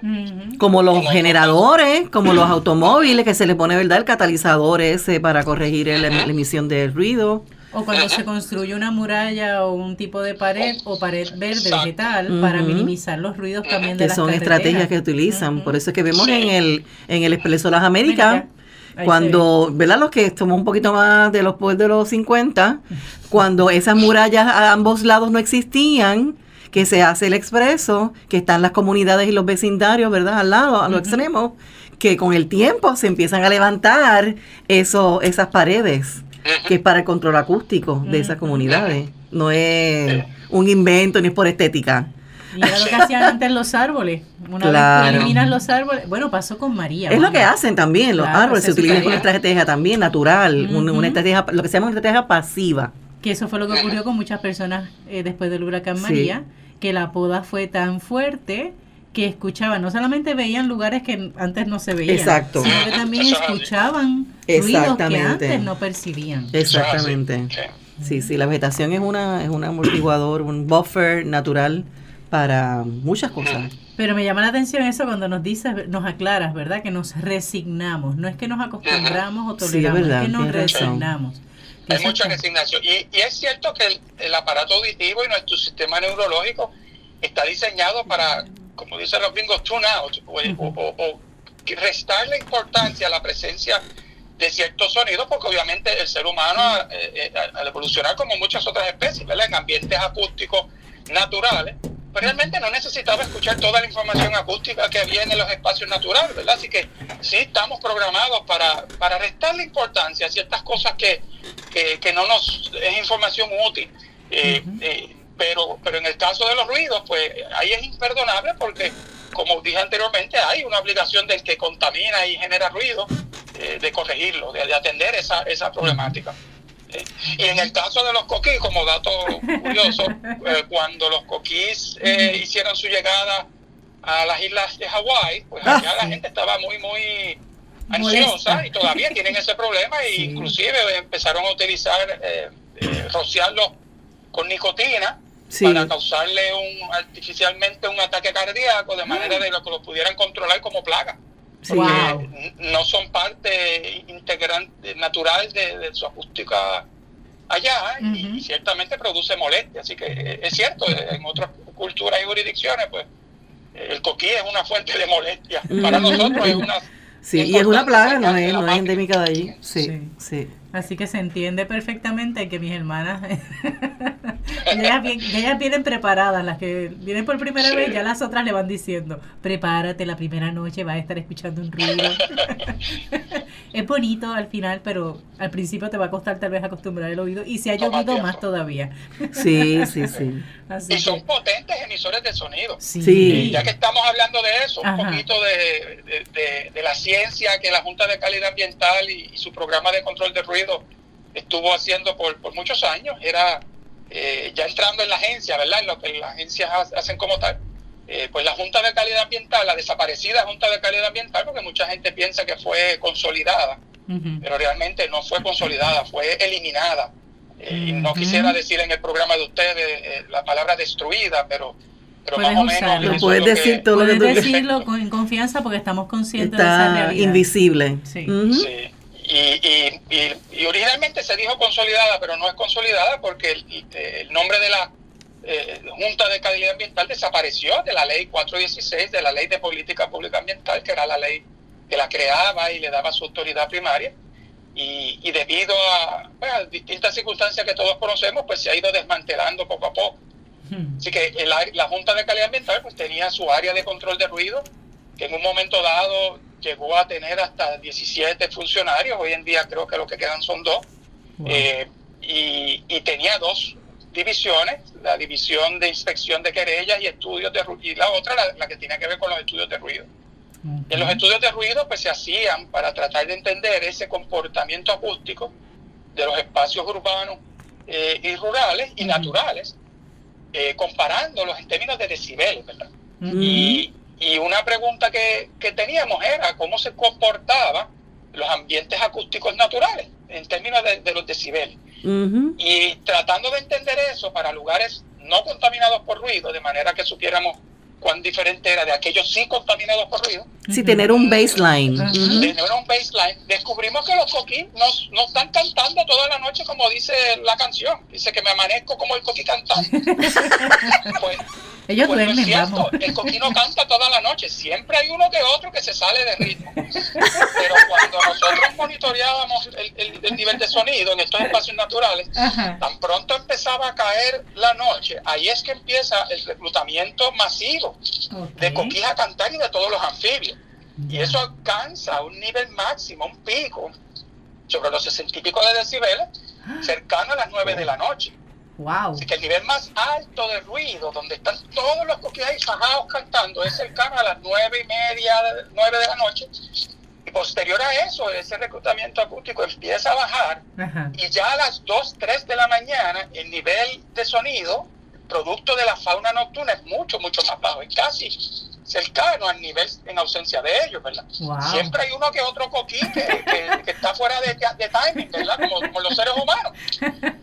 Como los generadores, como los automóviles, que se le pone, ¿verdad? El catalizador ese para corregir la emisión de ruido. O cuando se construye una muralla o un tipo de pared o pared verde vegetal para minimizar los ruidos también de que son estrategias que utilizan. Por eso es que vemos en el en el Expreso de las Américas cuando, ¿verdad? Los que somos un poquito más de los de los 50, cuando esas murallas a ambos lados no existían, que se hace el expreso, que están las comunidades y los vecindarios, ¿verdad? Al lado, a los extremos, que con el tiempo se empiezan a levantar eso, esas paredes que es para el control acústico de esas comunidades. No es un invento ni es por estética. Y era lo que hacían antes los árboles. Una vez que eliminas los árboles, bueno, pasó con María. Es lo que hacen también, los árboles se, utilizan como una estrategia también natural, una, estrategia, lo que se llama una estrategia pasiva. Que eso fue lo que ocurrió con muchas personas eh, después del huracán María, que la poda fue tan fuerte que escuchaban, no solamente veían lugares que antes no se veían, Exacto. sino que también escuchaban ruidos que antes no percibían. Exactamente. Sí, sí, la vegetación es una es un amortiguador, un buffer natural para muchas cosas. Pero me llama la atención eso cuando nos dices, nos aclaras, ¿verdad? Que nos resignamos. No es que nos acostumbramos o toleramos, es, que nos resignamos. Hay mucha resignación. Y, y, es cierto que el, aparato auditivo y nuestro sistema neurológico está diseñado para como dicen los gringos, tune out, o, restar la importancia a la presencia de ciertos sonidos, porque obviamente el ser humano, eh, eh, al evolucionar como muchas otras especies, ¿verdad? en ambientes acústicos naturales, pues realmente no necesitaba escuchar toda la información acústica que había en los espacios naturales, ¿verdad? Así que sí estamos programados para, para restar la importancia a ciertas cosas que, que, no nos es información útil. Eh, pero, pero en el caso de los ruidos, pues ahí es imperdonable porque, como dije anteriormente, hay una obligación del que contamina y genera ruido eh, de corregirlo, de, atender esa, esa problemática. Eh, y en el caso de los coquís, como dato curioso, eh, cuando los coquís hicieron su llegada a las islas de Hawái, pues allá la gente estaba muy, muy ansiosa y todavía tienen ese problema e inclusive empezaron a utilizar, rociarlos con nicotina para causarle un artificialmente un ataque cardíaco de manera de que lo pudieran controlar como plaga. no son parte integrante natural de, su acústica allá y, ciertamente produce molestia. Así que es cierto, en otras culturas y jurisdicciones, pues el coquí es una fuente de molestia. Para nosotros es una... Sí, y es una plaga, no es, no es endémica de allí. sí. sí. Así que se entiende perfectamente que mis hermanas, ellas, vienen preparadas, las que vienen por primera vez, ya las otras le van diciendo, prepárate, la primera noche vas a estar escuchando un ruido. es bonito al final, pero al principio te va a costar tal vez acostumbrar el oído y se ha llovido más todavía. sí, sí, sí. y son potentes emisores de sonido. Sí. Ya que estamos hablando de eso, un poquito de, de, la ciencia que la Junta de Calidad Ambiental y su programa de control de ruido estuvo haciendo por, muchos años, era eh, ya entrando en la agencia, ¿verdad? En lo que las agencias hacen como tal. Eh, pues la Junta de Calidad Ambiental, la desaparecida Junta de Calidad Ambiental, porque mucha gente piensa que fue consolidada, pero realmente no fue consolidada, fue eliminada. Eh, y no quisiera decir en el programa de ustedes la palabra destruida, pero, pero más o menos... puedes decir todo lo que decirlo con confianza porque estamos conscientes de esa realidad. invisible. Sí. sí. Y, y, originalmente se dijo consolidada, pero no es consolidada porque el, nombre de la eh, Junta de Calidad Ambiental desapareció de la ley 416, de la ley de política pública ambiental, que era la ley que la creaba y le daba su autoridad primaria. Y, debido pues, a, distintas circunstancias que todos conocemos, pues se ha ido desmantelando poco a poco. Hmm. Así que la Junta de Calidad Ambiental pues tenía su área de control de ruido, que en un momento dado llegó a tener hasta 17 funcionarios, hoy en día creo que lo que quedan son dos, eh, y, y, tenía dos divisiones, la división de inspección de querellas y estudios de ruido, y la otra la, que tiene que ver con los estudios de ruido. En los estudios de ruido pues se hacían para tratar de entender ese comportamiento acústico de los espacios urbanos eh, y rurales y naturales, eh, comparándolos en términos de decibeles, ¿verdad? y, y, una pregunta que, que, teníamos era cómo se comportaban los ambientes acústicos naturales en términos de, de los decibeles. Y tratando de entender eso para lugares no contaminados por ruido, de manera que supiéramos cuán diferente era de aquellos sí contaminados por ruido. Sí, tener un baseline. Tener un baseline. Descubrimos que los coquí no, no, están cantando toda la noche como dice la canción. Dice que me amanezco como el coquí cantando. pues, ellos pues duermen, El coquino canta toda la noche. Siempre hay uno que otro que se sale de ritmo. Pero cuando nosotros monitoreábamos el, nivel de sonido en estos espacios naturales, tan pronto empezaba a caer la noche, ahí es que empieza el reclutamiento masivo de coquíes a cantar y de todos los anfibios. Y eso alcanza un nivel máximo, un pico, sobre los 60 y pico de decibeles, cercano a las 9 de la noche. Wow. Así que el nivel más alto de ruido, donde están todos los coquillas fajados cantando, es cercano a las nueve y media, nueve de la noche. Y posterior a eso, ese reclutamiento acústico empieza a bajar y ya a las 2, 3 de la mañana el nivel de sonido, producto de la fauna nocturna, es mucho, mucho más bajo. Es casi cercano al nivel en ausencia de ellos, ¿verdad? Siempre hay uno que otro coquín que, está fuera de, timing, ¿verdad? Como, los seres humanos.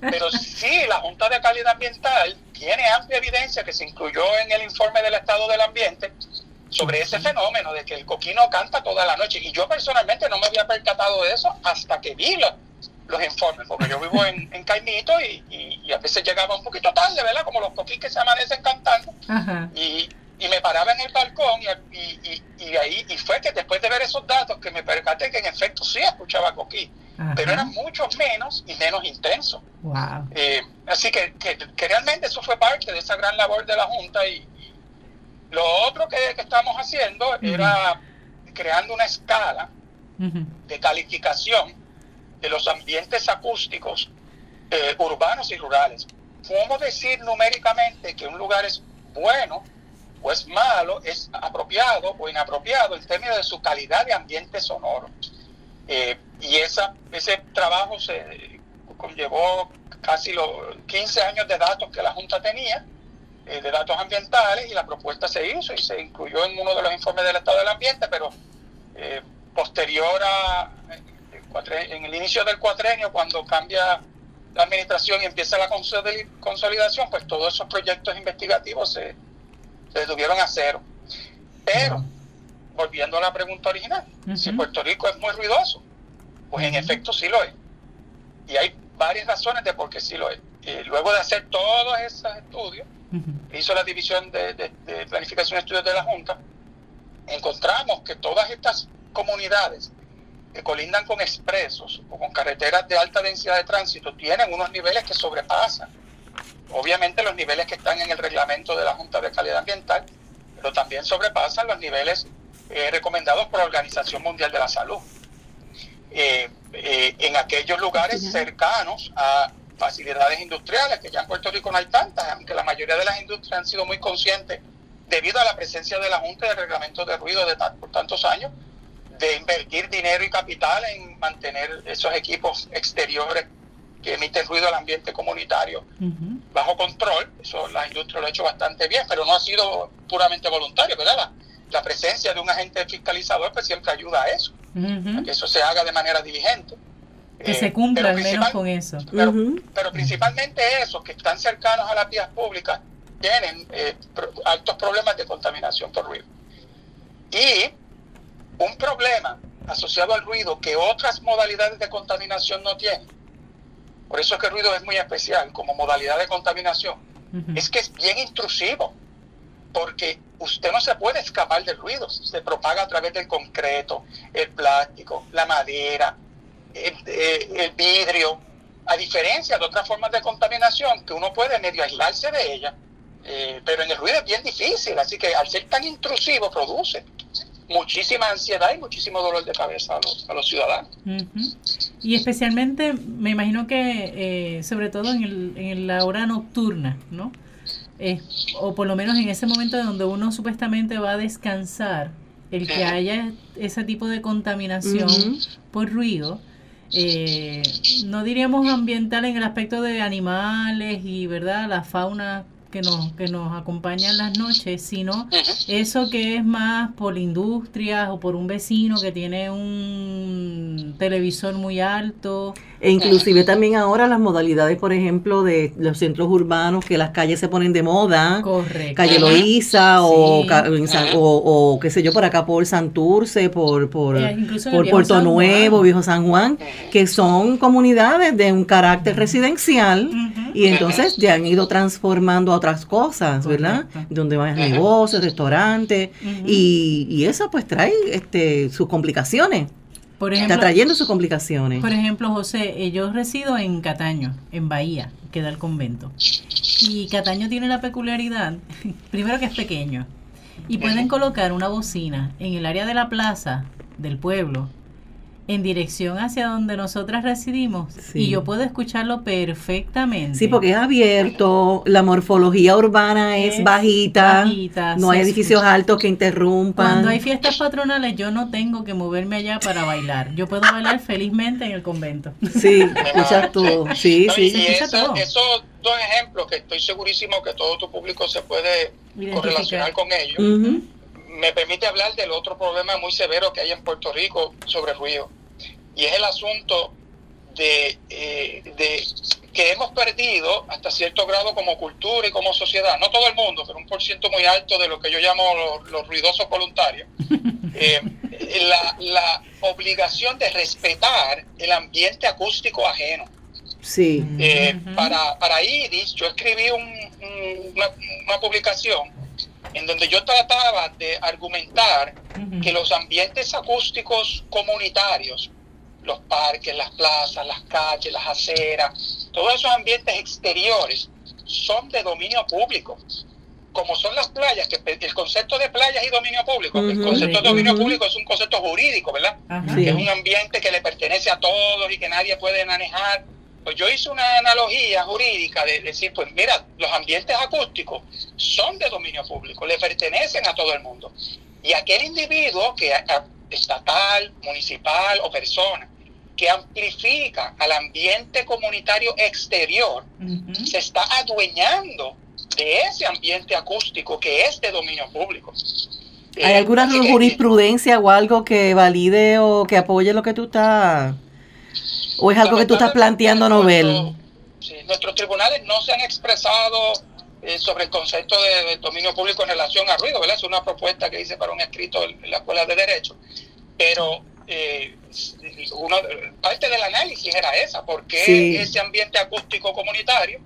Pero sí, la Junta de Calidad Ambiental tiene amplia evidencia que se incluyó en el informe del estado del ambiente sobre ese fenómeno de que el coquino canta toda la noche. Y yo personalmente no me había percatado de eso hasta que vi los, informes, porque yo vivo en, en Caimito y, a veces llegaba un poquito tarde, ¿verdad? Como los coquín que se amanecen cantando. Y, y me paraba en el balcón y, y, ahí y fue que después de ver esos datos que me percaté que en efecto sí escuchaba coquí, pero eran mucho menos y menos intensos. Eh, así que, que, realmente eso fue parte de esa gran labor de la Junta y, lo otro que, que estamos haciendo era creando una escala de calificación de los ambientes acústicos eh, urbanos y rurales. ¿Cómo decir numéricamente que un lugar es bueno o es malo, es apropiado o inapropiado en términos de su calidad de ambiente sonoro. Eh, y esa, ese trabajo se conllevó casi los 15 años de datos que la Junta tenía, eh, de datos ambientales, y la propuesta se hizo y se incluyó en uno de los informes del estado del ambiente, pero eh, posterior a, en el inicio del cuatrenio, cuando cambia la administración y empieza la consolidación, pues todos esos proyectos investigativos se se detuvieron a cero. Pero, volviendo a la pregunta original, si Puerto Rico es muy ruidoso, pues en efecto sí lo es. Y hay varias razones de por qué sí lo es. Y luego de hacer todos esos estudios, hizo la división de, de planificación de estudios de la Junta, encontramos que todas estas comunidades que colindan con expresos o con carreteras de alta densidad de tránsito tienen unos niveles que sobrepasan obviamente los niveles que están en el reglamento de la Junta de Calidad Ambiental, pero también sobrepasan los niveles eh, recomendados por la Organización Mundial de la Salud. Eh, eh, en aquellos lugares cercanos a facilidades industriales, que ya en Puerto Rico no hay tantas, aunque la mayoría de las industrias han sido muy conscientes, debido a la presencia de la Junta y del reglamento de ruido de por tantos años, de invertir dinero y capital en mantener esos equipos exteriores que emiten ruido al ambiente comunitario bajo control. Eso la industria lo ha hecho bastante bien, pero no ha sido puramente voluntario, ¿verdad? La, presencia de un agente fiscalizador pues siempre ayuda a eso, a que eso se haga de manera diligente. Que se cumpla al menos con eso. Pero, principalmente esos que están cercanos a las vías públicas tienen eh, altos problemas de contaminación por ruido. Y un problema asociado al ruido que otras modalidades de contaminación no tienen por eso es que el ruido es muy especial como modalidad de contaminación. Es que es bien intrusivo, porque usted no se puede escapar del ruido. Se propaga a través del concreto, el plástico, la madera, el, eh, vidrio, a diferencia de otras formas de contaminación que uno puede medio aislarse de ella, eh, pero en el ruido es bien difícil, así que al ser tan intrusivo produce muchísima ansiedad y muchísimo dolor de cabeza a los, a los ciudadanos. Y especialmente, me imagino que, eh, sobre todo en, el, en la hora nocturna, ¿no? o por lo menos en ese momento donde uno supuestamente va a descansar, el que haya ese tipo de contaminación por ruido, eh, no diríamos ambiental en el aspecto de animales y verdad la fauna que nos, que nos acompaña en las noches, sino eso que es más por industrias o por un vecino que tiene un televisor muy alto. E inclusive también ahora las modalidades, por ejemplo, de los centros urbanos, que las calles se ponen de moda. Correcto. Calle Loíza o, o, qué sé yo, por acá por Santurce, por, por, eh, por Puerto Nuevo, Viejo San Juan, que son comunidades de un carácter residencial y entonces ya han ido transformando a otras cosas, ¿verdad? Donde van negocios, restaurantes y, y eso pues trae este, sus complicaciones. Está trayendo sus complicaciones. Por ejemplo, José, yo resido en Cataño, en Bahía, queda el convento. Y Cataño tiene la peculiaridad, primero que es pequeño, y pueden colocar una bocina en el área de la plaza del pueblo en dirección hacia donde nosotras residimos y yo puedo escucharlo perfectamente. Sí, porque es abierto, la morfología urbana es, bajita, no hay edificios altos que interrumpan. Cuando hay fiestas patronales yo no tengo que moverme allá para bailar, yo puedo bailar felizmente en el convento. Sí, escuchas todo, sí, sí. Y esos dos ejemplos que estoy segurísimo que todo tu público se puede correlacionar con ellos. me permite hablar del otro problema muy severo que hay en Puerto Rico sobre el ruido y es el asunto de, eh, de, que hemos perdido hasta cierto grado como cultura y como sociedad, no todo el mundo, pero un por ciento muy alto de lo que yo llamo los, ruidosos voluntarios, eh, la, la, obligación de respetar el ambiente acústico ajeno. Sí. Eh, para, para Iris, yo escribí una, una publicación en donde yo trataba de argumentar que los ambientes acústicos comunitarios los parques, las plazas, las calles, las aceras, todos esos ambientes exteriores son de dominio público. Como son las playas, que el concepto de playas y dominio público, el concepto de dominio público es un concepto jurídico, ¿verdad? Que es un ambiente que le pertenece a todos y que nadie puede manejar. Pues yo hice una analogía jurídica de decir, pues mira, los ambientes acústicos son de dominio público, le pertenecen a todo el mundo. Y aquel individuo que estatal, municipal o persona que amplifica al ambiente comunitario exterior, se está adueñando de ese ambiente acústico que es de dominio público. ¿Hay eh, alguna jurisprudencia o algo que valide o que apoye lo que tú estás... ¿O es algo que tú estás planteando, Nobel? nuestros tribunales no se han expresado eh, sobre el concepto de, dominio público en relación a ruido, ¿verdad? Es una propuesta que hice para un escrito en la Escuela de Derecho. Pero eh, uno, parte del análisis era esa, porque ese ambiente acústico comunitario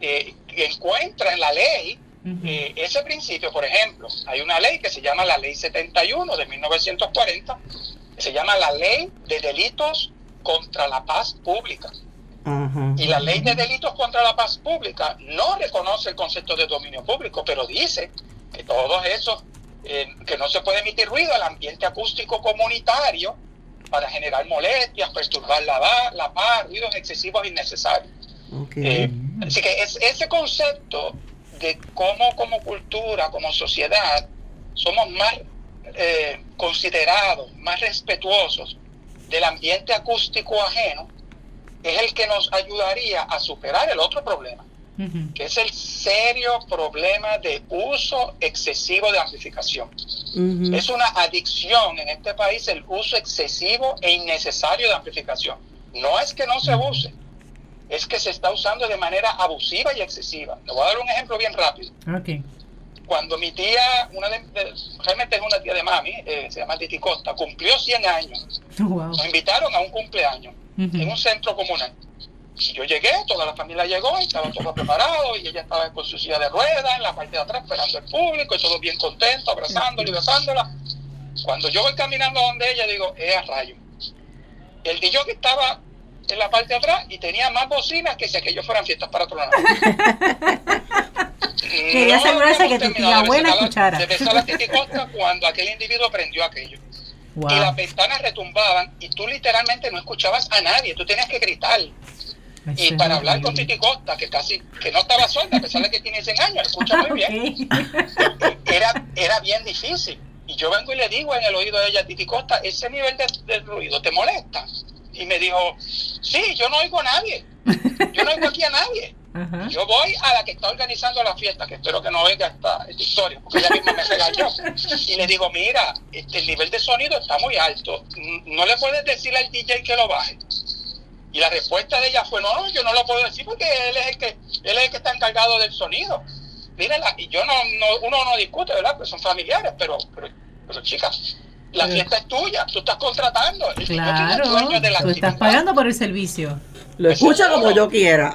eh, encuentra en la ley eh, ese principio, por ejemplo, hay una ley que se llama la Ley 71 de 1940, que se llama la Ley de Delitos contra la Paz Pública. Y la ley de delitos contra la paz pública no reconoce el concepto de dominio público, pero dice que todos esos que no se puede emitir ruido al ambiente acústico comunitario para generar molestias, perturbar la, la paz, ruidos excesivos innecesarios. Eh, así que es, ese concepto de cómo como cultura, como sociedad, somos más eh, considerados, más respetuosos del ambiente acústico ajeno, es el que nos ayudaría a superar el otro problema, que es el serio problema de uso excesivo de amplificación. Es una adicción en este país el uso excesivo e innecesario de amplificación. No es que no se use, es que se está usando de manera abusiva y excesiva. Le voy a dar un ejemplo bien rápido. Cuando mi tía, una de, realmente es una tía de mami, eh, se llama Titi Costa, cumplió 100 años. Nos invitaron a un cumpleaños en un centro comunal. Y yo llegué, toda la familia llegó, estaba todo preparado y ella estaba con su silla de ruedas en la parte de atrás esperando al público y todo bien contento, abrazándola y besándola. Cuando yo voy caminando donde ella, digo, es a rayo. El DJ que estaba en la parte de atrás y tenía más bocinas que si aquellos fueran fiestas para otro lado. Quería asegurarse que tu tía abuela escuchara. Se besó la titicosta cuando aquel individuo prendió aquello. Y las ventanas retumbaban y tú literalmente no escuchabas a nadie, tú tenías que gritar. Y para hablar con Titi Costa, que casi que no estaba sorda, a pesar de que tiene 100 años, escucha muy bien, era, era bien difícil. Y yo vengo y le digo en el oído de ella, Titi Costa, ese nivel de, ruido te molesta. Y me dijo, sí, yo no oigo a nadie. Yo no oigo aquí a nadie. Yo voy a la que está organizando la fiesta, que espero que no oiga esta, esta historia, porque ella misma me regañó. Y le digo, mira, este, el nivel de sonido está muy alto. No le puedes decir al DJ que lo baje. Y la respuesta de ella fue, no, yo no lo puedo decir porque él es el que, él es el que está encargado del sonido. Mírala, y yo no, no, uno no discute, ¿verdad? Pues son familiares, pero, pero, pero chicas, la fiesta es tuya, tú estás contratando. claro, tú estás pagando por el servicio. Lo escucha como yo quiera.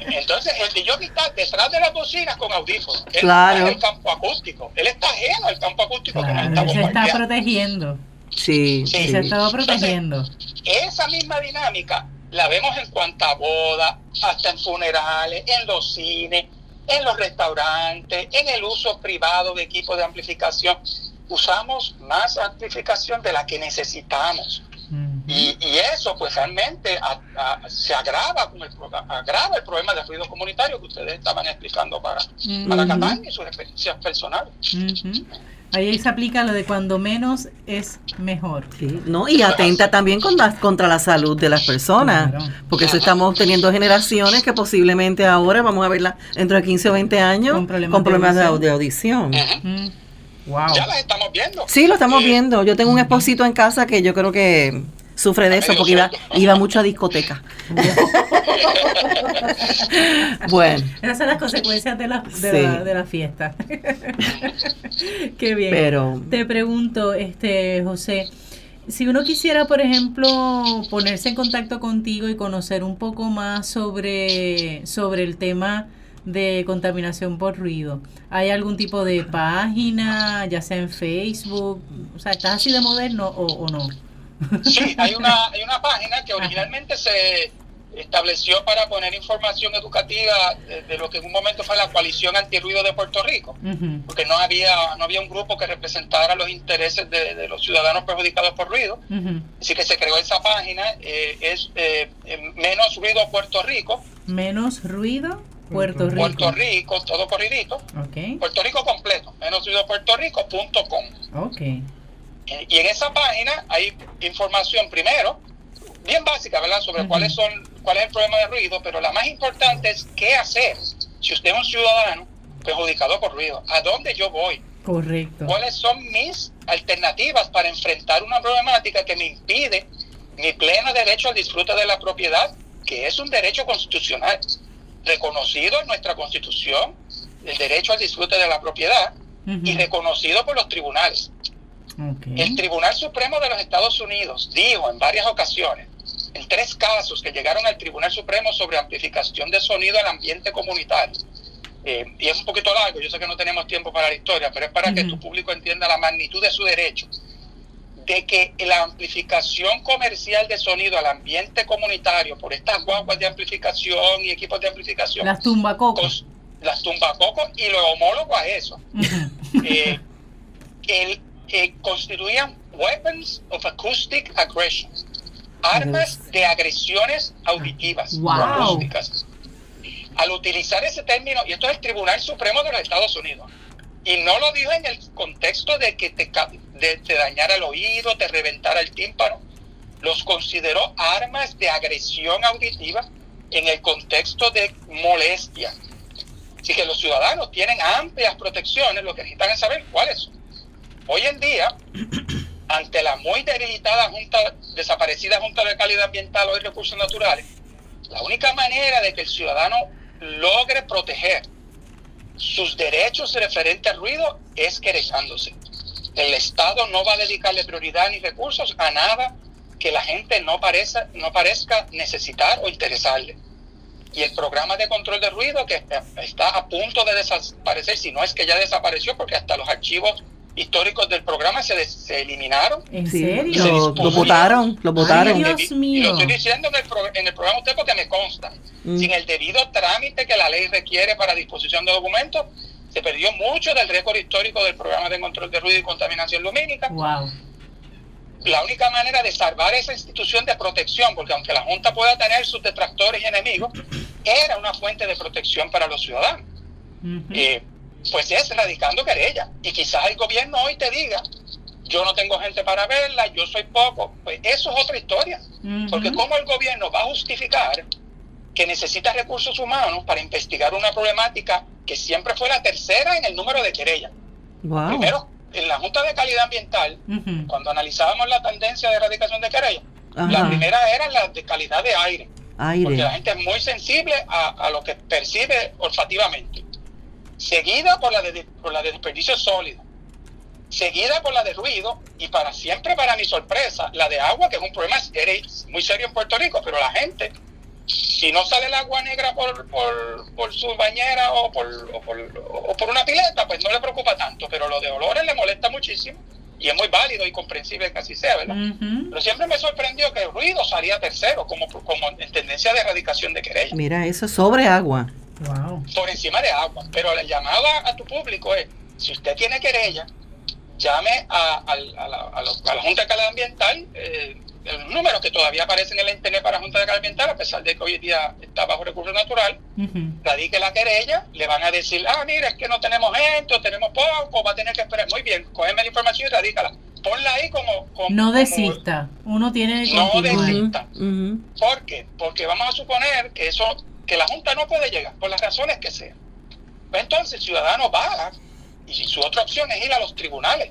Entonces, el de yo está detrás de las bocinas con audífonos. Él claro. está en el campo acústico. Él está ajeno al campo acústico que nos está Se está protegiendo. Sí. sí. Se está protegiendo. esa misma dinámica la vemos en cuanto a boda, hasta en funerales, en los cines, en los restaurantes, en el uso privado de equipos de amplificación. Usamos más amplificación de la que necesitamos. y, eso pues realmente se agrava, con el, agrava el problema de ruido comunitario que ustedes estaban explicando para, para Catán y sus experiencias personales. Ahí se aplica lo de cuando menos es mejor. no, y atenta también contra la salud de las personas, porque eso estamos teniendo generaciones que posiblemente ahora vamos a verla dentro de 15 o 20 años con problemas, de, audición. wow. Ya las estamos viendo. Sí, lo estamos viendo. Yo tengo un esposito en casa que yo creo que sufre de eso porque iba, iba mucho a discoteca. bueno. Esas son las consecuencias de la, de la, fiesta. Qué bien. Pero, Te pregunto, este José, si uno quisiera, por ejemplo, ponerse en contacto contigo y conocer un poco más sobre, sobre el tema de contaminación por ruido. ¿Hay algún tipo de página, ya sea en Facebook? O sea, ¿estás así de moderno o no? Sí, hay una, hay una página que originalmente se estableció para poner información educativa de, lo que en un momento fue la coalición antirruido de Puerto Rico, porque no había, no había un grupo que representara los intereses de, los ciudadanos perjudicados por ruido, así que se creó esa página, eh, es eh, Menos Ruido Puerto Rico. Menos Ruido Puerto Rico. Puerto Rico, todo corridito. Puerto Rico completo, menos ruido Puerto Rico.com. Okay. Y en esa página hay información primero, bien básica, ¿verdad?, sobre cuáles son, cuál es el problema de ruido, pero la más importante es qué hacer si usted es un ciudadano perjudicado por ruido. ¿A dónde yo voy? Correcto. ¿Cuáles son mis alternativas para enfrentar una problemática que me impide mi pleno derecho al disfrute de la propiedad, que es un derecho constitucional, reconocido en nuestra constitución, el derecho al disfrute de la propiedad, y reconocido por los tribunales. El Tribunal Supremo de los Estados Unidos dijo en varias ocasiones, en tres casos que llegaron al Tribunal Supremo sobre amplificación de sonido al ambiente comunitario, eh, y es un poquito largo, yo sé que no tenemos tiempo para la historia, pero es para que tu público entienda la magnitud de su derecho, de que la amplificación comercial de sonido al ambiente comunitario por estas guaguas de amplificación y equipos de amplificación. Las tumbacocos. Las tumbacocos y lo homólogo a eso. Eh, el, que constituían weapons of acoustic aggression, armas de agresiones auditivas acústicas. Al utilizar ese término, y esto es el Tribunal Supremo de los Estados Unidos, y no lo dijo en el contexto de que te, de, te dañara el oído, te reventara el tímpano, los consideró armas de agresión auditiva en el contexto de molestia. Así que los ciudadanos tienen amplias protecciones, lo que necesitan es saber cuáles son. Hoy en día, ante la muy debilitada Junta, desaparecida Junta de Calidad Ambiental y Recursos Naturales, la única manera de que el ciudadano logre proteger sus derechos referentes al ruido es querejándose. El Estado no va a dedicarle prioridad ni recursos a nada que la gente no, parezca, no parezca necesitar o interesarle. Y el programa de control de ruido que está a punto de desaparecer, si no es que ya desapareció, porque hasta los archivos históricos del programa se, se eliminaron. ¿En serio? Lo, lo, votaron, lo votaron. Dios mío. lo estoy diciendo en el, en el programa usted porque me consta. Mm. Sin el debido trámite que la ley requiere para disposición de documentos, se perdió mucho del récord histórico del programa de control de ruido y contaminación lumínica. Wow. La única manera de salvar esa institución de protección, porque aunque la Junta pueda tener sus detractores y enemigos, era una fuente de protección para los ciudadanos. eh, pues es radicando querella. Y quizás el gobierno hoy te diga, yo no tengo gente para verla, yo soy poco. Pues eso es otra historia. Porque ¿cómo el gobierno va a justificar que necesita recursos humanos para investigar una problemática que siempre fue la tercera en el número de querellas? Primero, en la Junta de Calidad Ambiental, cuando analizábamos la tendencia de erradicación de querellas, la primera era la de calidad de aire. Porque la gente es muy sensible a, a lo que percibe olfativamente seguida por la de, por la de desperdicio sólido, seguida por la de ruido y para siempre, para mi sorpresa, la de agua, que es un problema muy serio en Puerto Rico, pero la gente, si no sale el agua negra por, por, por su bañera o por, o por, o por una pileta, pues no le preocupa tanto, pero lo de olores le molesta muchísimo y es muy válido y comprensible que así sea, ¿verdad? Pero siempre me sorprendió que el ruido salía tercero como, como en tendencia de erradicación de querella. Mira, eso sobre agua por encima de agua. Pero la llamada a tu público es, si usted tiene querella, llame a, la, Junta de Calidad Ambiental, eh, el número que todavía aparece en el internet para la Junta de Calidad Ambiental, a pesar de que hoy día está bajo recurso natural, radique la querella, le van a decir, ah, mira, es que no tenemos gente, tenemos poco, va a tener que esperar. Muy bien, cógeme la información y radícala. Ponla ahí como... no desista, uno tiene que No desista. ¿Por qué? Porque vamos a suponer que eso que la Junta no puede llegar, por las razones que sean. Pues entonces el ciudadano va y su otra opción es ir a los tribunales,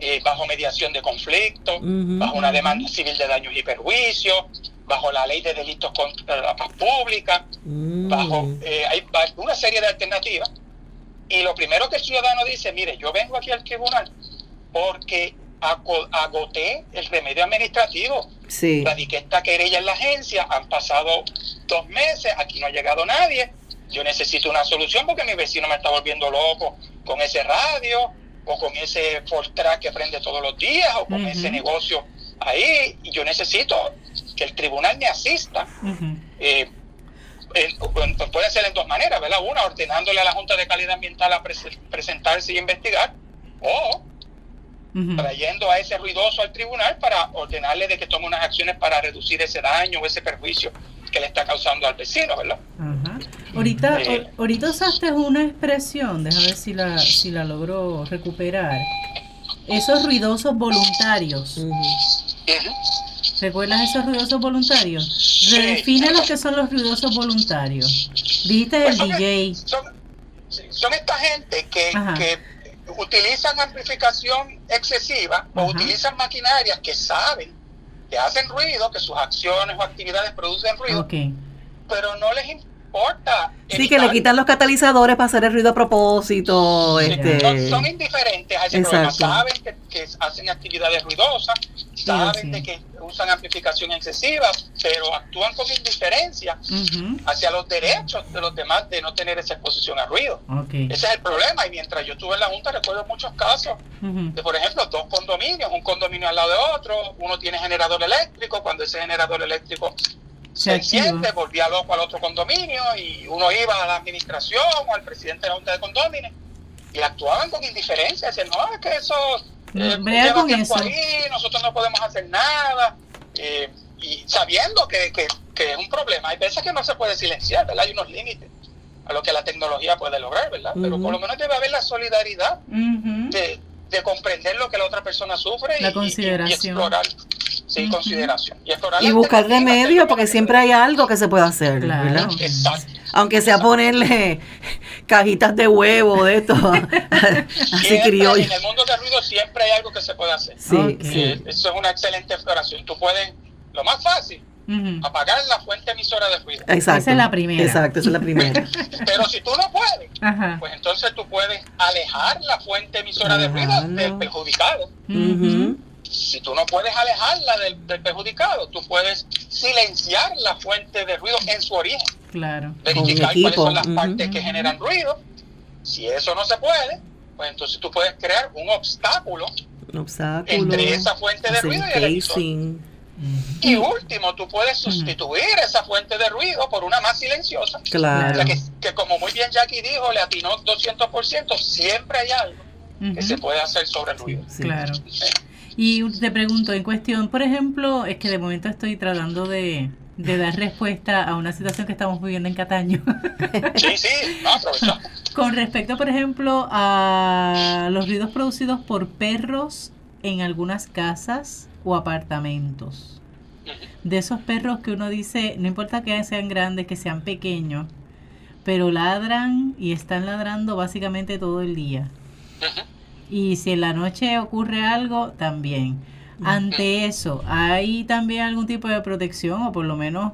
eh, bajo mediación de conflicto, bajo una demanda civil de daños y perjuicios, bajo la ley de delitos contra la paz pública, mm. bajo eh, hay una serie de alternativas. Y lo primero que el ciudadano dice, mire, yo vengo aquí al tribunal porque agoté el remedio administrativo. Sí. Radiqué esta querella en la agencia, han pasado dos meses, aquí no ha llegado nadie. Yo necesito una solución porque mi vecino me está volviendo loco con ese radio o con ese Fortrack que prende todos los días o con ese negocio ahí. Y yo necesito que el tribunal me asista. Eh, puede ser en dos maneras, ¿verdad? Una, ordenándole a la Junta de Calidad Ambiental a presentarse y investigar, o trayendo a ese ruidoso al tribunal para ordenarle de que tome unas acciones para reducir ese daño o ese perjuicio que le está causando al vecino, ¿verdad? Ahorita, ahorita usaste una expresión, déjame ver si la, si la logro recuperar. Esos ruidosos voluntarios. ¿Recuerdas esos ruidosos voluntarios? Redefine lo que son los ruidosos voluntarios. Dijiste el DJ. Pues son, esta gente que, que utilizan amplificación excesiva o utilizan maquinarias que saben que hacen ruido, que sus acciones o actividades producen ruido, pero no les importa. Sí, que le quitan los catalizadores para hacer el ruido a propósito. este... son, indiferentes a ese problema. Saben que, que, hacen actividades ruidosas, saben de que usan amplificación excesiva, pero actúan con indiferencia hacia los derechos de los demás de no tener esa exposición a ruido. Ese es el problema. Y mientras yo estuve en la Junta, recuerdo muchos casos de, por ejemplo, dos condominios, un condominio al lado de otro, uno tiene generador eléctrico, cuando ese generador eléctrico se enciende, volvía loco al otro condominio y uno iba a la administración o al presidente de la Junta de Condominios y actuaban con indiferencia, decían, no, es que eso eh, con eso. nosotros no podemos hacer nada. Eh, y sabiendo que, que, es un problema, hay veces que no se puede silenciar, ¿verdad? Hay unos límites a lo que la tecnología puede lograr, ¿verdad? Pero por lo menos debe haber la solidaridad de, de, comprender lo que la otra persona sufre la y, consideración. explorar. Sí, consideración. Y, buscar remedio, porque siempre hay algo que se puede hacer, ¿verdad? Exacto. Aunque sea ponerle cajitas de huevo, de esto, así criollo. En el mundo del ruido siempre hay algo que se puede hacer. Sí, sí. Eso es una excelente exploración. Tú puedes, lo más fácil, apagar la fuente emisora de ruido. Exacto. Esa es la primera. Exacto, esa es la primera. Pero si tú no puedes, pues entonces tú puedes alejar la fuente emisora de ruido del perjudicado. Si tú no puedes alejarla del, del perjudicado, tú puedes silenciar la fuente de ruido en su origen. Claro. Verificar cuáles son las partes que generan ruido. Si eso no se puede, pues entonces tú puedes crear un obstáculo, un obstáculo entre esa fuente de ruido y el emisor. Y último, tú puedes sustituir esa fuente de ruido por una más silenciosa. Claro. que, como muy bien Jackie dijo, le atinó 200%, siempre hay algo que se puede hacer sobre el ruido. Claro. Y te pregunto, en cuestión, por ejemplo, es que de momento estoy tratando de, dar respuesta a una situación que estamos viviendo en Cataño. Sí, sí, Con respecto, por ejemplo, a los ruidos producidos por perros en algunas casas o apartamentos. De esos perros que uno dice, no importa que sean grandes, que sean pequeños, pero ladran y están ladrando básicamente todo el día. Y si en la noche ocurre algo, también. Ante eso, ¿hay también algún tipo de protección o por lo menos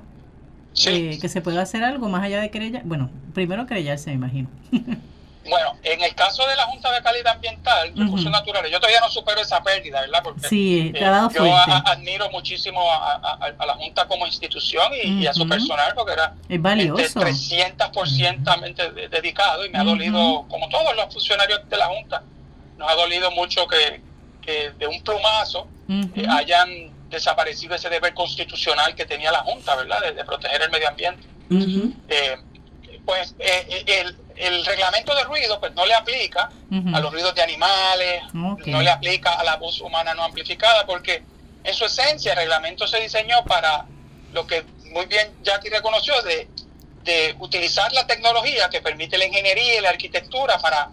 eh, que se pueda hacer algo más allá de querellar? Bueno, primero querellarse, me imagino. Bueno, en el caso de la Junta de Calidad Ambiental, Recursos Naturales, yo todavía no supero esa pérdida, ¿verdad? Porque sí, eh, yo admiro muchísimo a, la Junta como institución y, a su personal, porque era es valioso. 300% dedicado y me ha dolido, como todos los funcionarios de la Junta, nos ha dolido mucho que, de un plumazo eh, hayan desaparecido ese deber constitucional que tenía la Junta, ¿verdad? De, proteger el medio ambiente. Eh, pues el el reglamento de ruido pues no le aplica a los ruidos de animales, no le aplica a la voz humana no amplificada, porque en su esencia el reglamento se diseñó para lo que muy bien Jackie reconoció, de, utilizar la tecnología que permite la ingeniería y la arquitectura para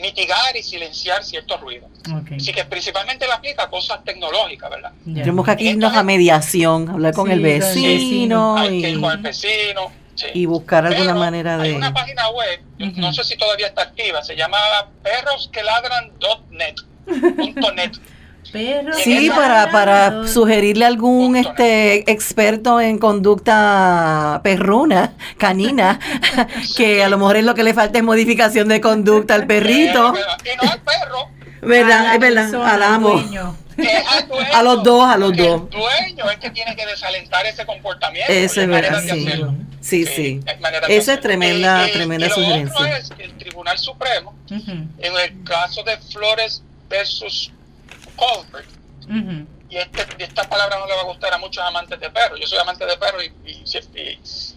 mitigar y silenciar ciertos ruidos. Así que principalmente le aplica a cosas tecnológicas, ¿verdad? Tenemos que aquí irnos a mediación, hablar con el vecino. Hay que ir con el vecino y buscar alguna manera de... Hay una página web, no sé si todavía está activa, se llama perrosqueladran.net. .net. sí, para, para sugerirle a algún este experto en conducta perruna, canina, que a lo mejor es lo que le falta es modificación de conducta al perrito. Y no al perro. ¿Verdad? Es verdad, al amo. a los dos, a los dos. El dueño es que tiene que desalentar ese comportamiento. Eso es verdad, sí. Sí, Eso es tremenda, tremenda y sugerencia. Otro es el Tribunal Supremo, en el caso de Flores versus Colbert. Y este, esta palabra no le va a gustar a muchos amantes de perros. Yo soy amante de perros y,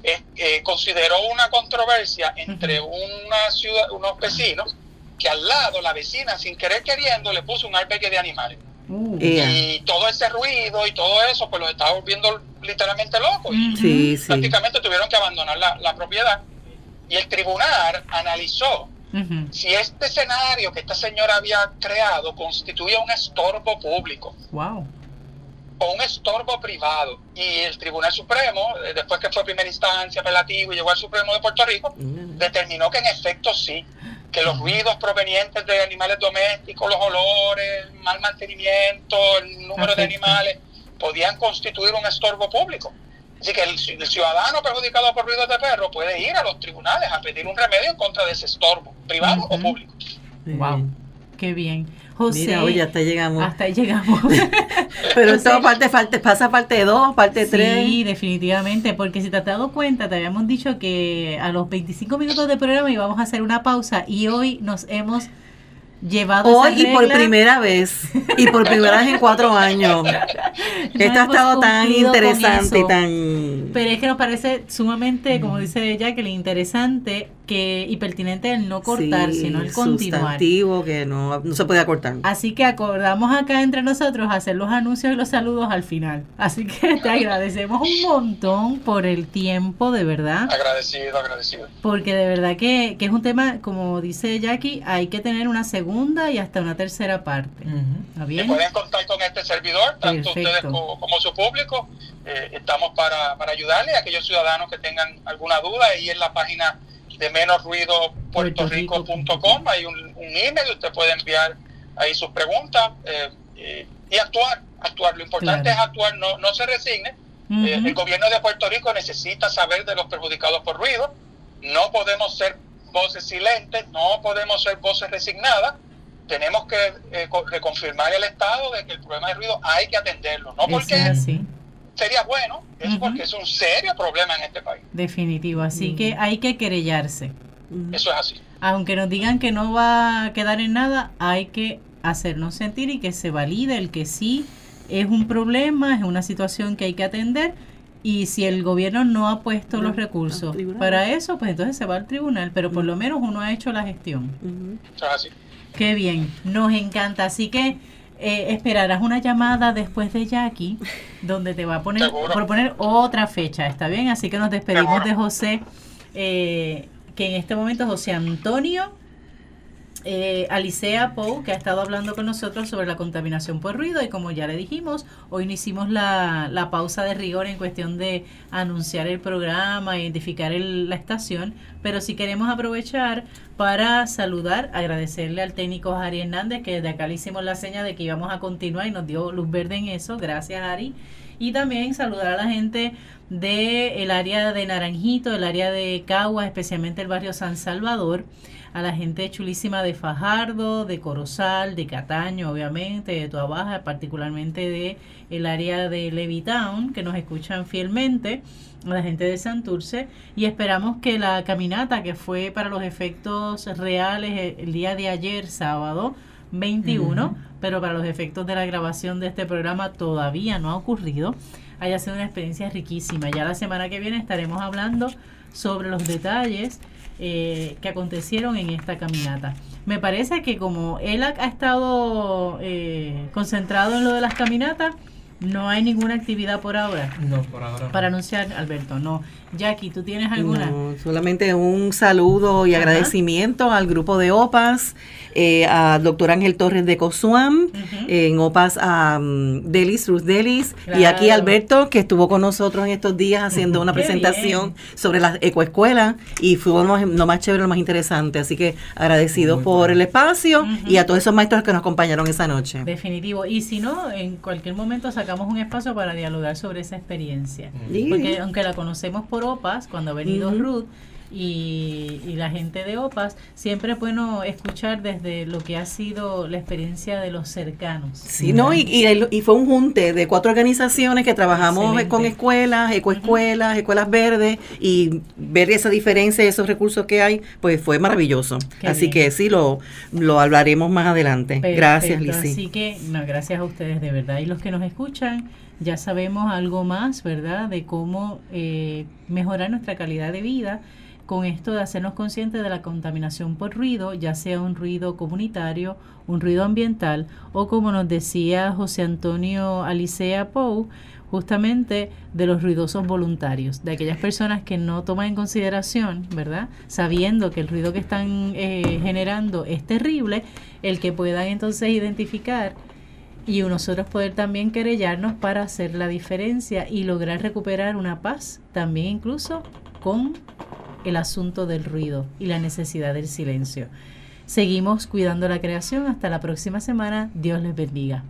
eh, consideró una controversia entre una ciudad, unos vecinos que al lado la vecina, sin querer queriendo, le puso un albergue de animales. Uh. Y todo ese ruido y todo eso, pues los estaba volviendo literalmente locos. Y prácticamente tuvieron que abandonar la, propiedad. Y el tribunal analizó si este escenario que esta señora había creado constituía un estorbo público. Wow. O un estorbo privado. Y el Tribunal Supremo, eh, después que fue primera instancia apelativo y llegó al Supremo de Puerto Rico, mm. determinó que en efecto sí que los ruidos provenientes de animales domésticos, los olores, el mal mantenimiento, el número de animales, podían constituir un estorbo público. Así que el, ciudadano perjudicado por ruidos de perro puede ir a los tribunales a pedir un remedio en contra de ese estorbo, privado o público. Wow, qué bien. José, Mira, oye, hasta llegamos. Hasta llegamos. Pero esto parte, parte, pasa parte 2, parte 3. Sí, definitivamente, porque si te has dado cuenta, te habíamos dicho que a los 25 minutos de programa íbamos a hacer una pausa y hoy nos hemos llevado Hoy y por primera vez, y por primera vez en cuatro años. Esto ha estado tan interesante y tan... Pero es que nos parece sumamente, como dice Jacqueline, interesante que y pertinente el no cortar, sino el continuar. que no, no se puede cortar. Así que acordamos acá entre nosotros hacer los anuncios y los saludos al final. Así que te agradecemos un montón por el tiempo, de verdad. Agradecido, agradecido. Porque de verdad que, que es un tema, como dice Jackie, hay que tener una segunda y hasta una tercera parte. bien? pueden contar con este servidor, tanto ustedes como, su público. Eh, estamos para, para ayudarle a aquellos ciudadanos que tengan alguna duda. Ahí en la página de menos ruido puertorico.com hay un, un, email, usted puede enviar ahí sus preguntas eh, y actuar, actuar. Lo importante es actuar, no, no se resigne. Eh, el gobierno de Puerto Rico necesita saber de los perjudicados por ruido. No podemos ser voces silentes, no podemos ser voces resignadas. Tenemos que eh, reconfirmar el Estado de que el problema de ruido hay que atenderlo, no porque sería bueno, es porque es un serio problema en este país. Definitivo, así que hay que querellarse. Eso es así. aunque nos digan que no va a quedar en nada, hay que hacernos sentir y que se valide el que sí es un problema, es una situación que hay que atender y si el gobierno no ha puesto los recursos para eso, pues entonces se va al tribunal, pero por lo menos uno ha hecho la gestión. Qué bien, nos encanta. Así que eh, esperarás una llamada después de Jackie, donde te va a poner, proponer otra fecha, ¿está bien? Así que nos despedimos de José, eh, que en este momento José Antonio eh, Alicea Pou, que ha estado hablando con nosotros sobre la contaminación por ruido y como ya le dijimos, hoy no hicimos la, la pausa de rigor en cuestión de anunciar el programa, identificar la estación, pero si queremos aprovechar para saludar, agradecerle al técnico Ari Hernández, que de acá le hicimos la seña de que íbamos a continuar y nos dio luz verde en eso, gracias Ari, y también saludar a la gente del el área de Naranjito, el área de Cagua, especialmente el barrio San Salvador, a la gente chulísima de Fajardo, de Corozal, de Cataño, obviamente, de Toa Baja, particularmente de el área de Levitown, que nos escuchan fielmente, a la gente de Santurce, y esperamos que la caminata que fue para los efectos reales el día de ayer, sábado 21, pero para los efectos de la grabación de este programa todavía no ha ocurrido, haya sido una experiencia riquísima. Ya la semana que viene estaremos hablando sobre los detalles eh, que acontecieron en esta caminata. Me parece que como él ha, estado eh, concentrado en lo de las caminatas, no hay ninguna actividad por ahora. No, por ahora. Para anunciar, Alberto, no. Jackie, ¿tú tienes alguna? No, solamente un saludo y agradecimiento al grupo de OPAS, eh, al doctor Ángel Torres de Cosuam, en OPAS a um, Delis, Ruth Delis, y aquí Alberto, que estuvo con nosotros en estos días haciendo una presentación sobre las ecoescuelas, y fue lo más, chévere, lo más interesante. Así que agradecido por el espacio y a todos esos maestros que nos acompañaron esa noche. Definitivo. Y si no, en cualquier momento sacamos un espacio para dialogar sobre esa experiencia. Porque aunque la conocemos por OPAS, cuando ha venido Ruth, y, la gente de OPAS, siempre es bueno escuchar desde lo que ha sido la experiencia de los cercanos. Sí, no, y, y, fue un junte de cuatro organizaciones que trabajamos con escuelas, ecoescuelas, escuelas verdes, y ver esa diferencia, esos recursos que hay, pues fue maravilloso. Así que sí, lo, lo hablaremos más adelante. Gracias, Lizy. Así que, no, gracias a ustedes de verdad. Y los que nos escuchan, ya sabemos algo más, ¿verdad?, de cómo eh, mejorar nuestra calidad de vida con esto de hacernos conscientes de la contaminación por ruido, ya sea un ruido comunitario, un ruido ambiental o como nos decía José Antonio Alicea Pou, justamente de los ruidosos voluntarios, de aquellas personas que no toman en consideración, ¿verdad? Sabiendo que el ruido que están eh, generando es terrible, el que puedan entonces identificar y nosotros poder también querellarnos para hacer la diferencia y lograr recuperar una paz, también incluso con el asunto del ruido y la necesidad del silencio. Seguimos cuidando la creación. Hasta la próxima semana. Dios les bendiga.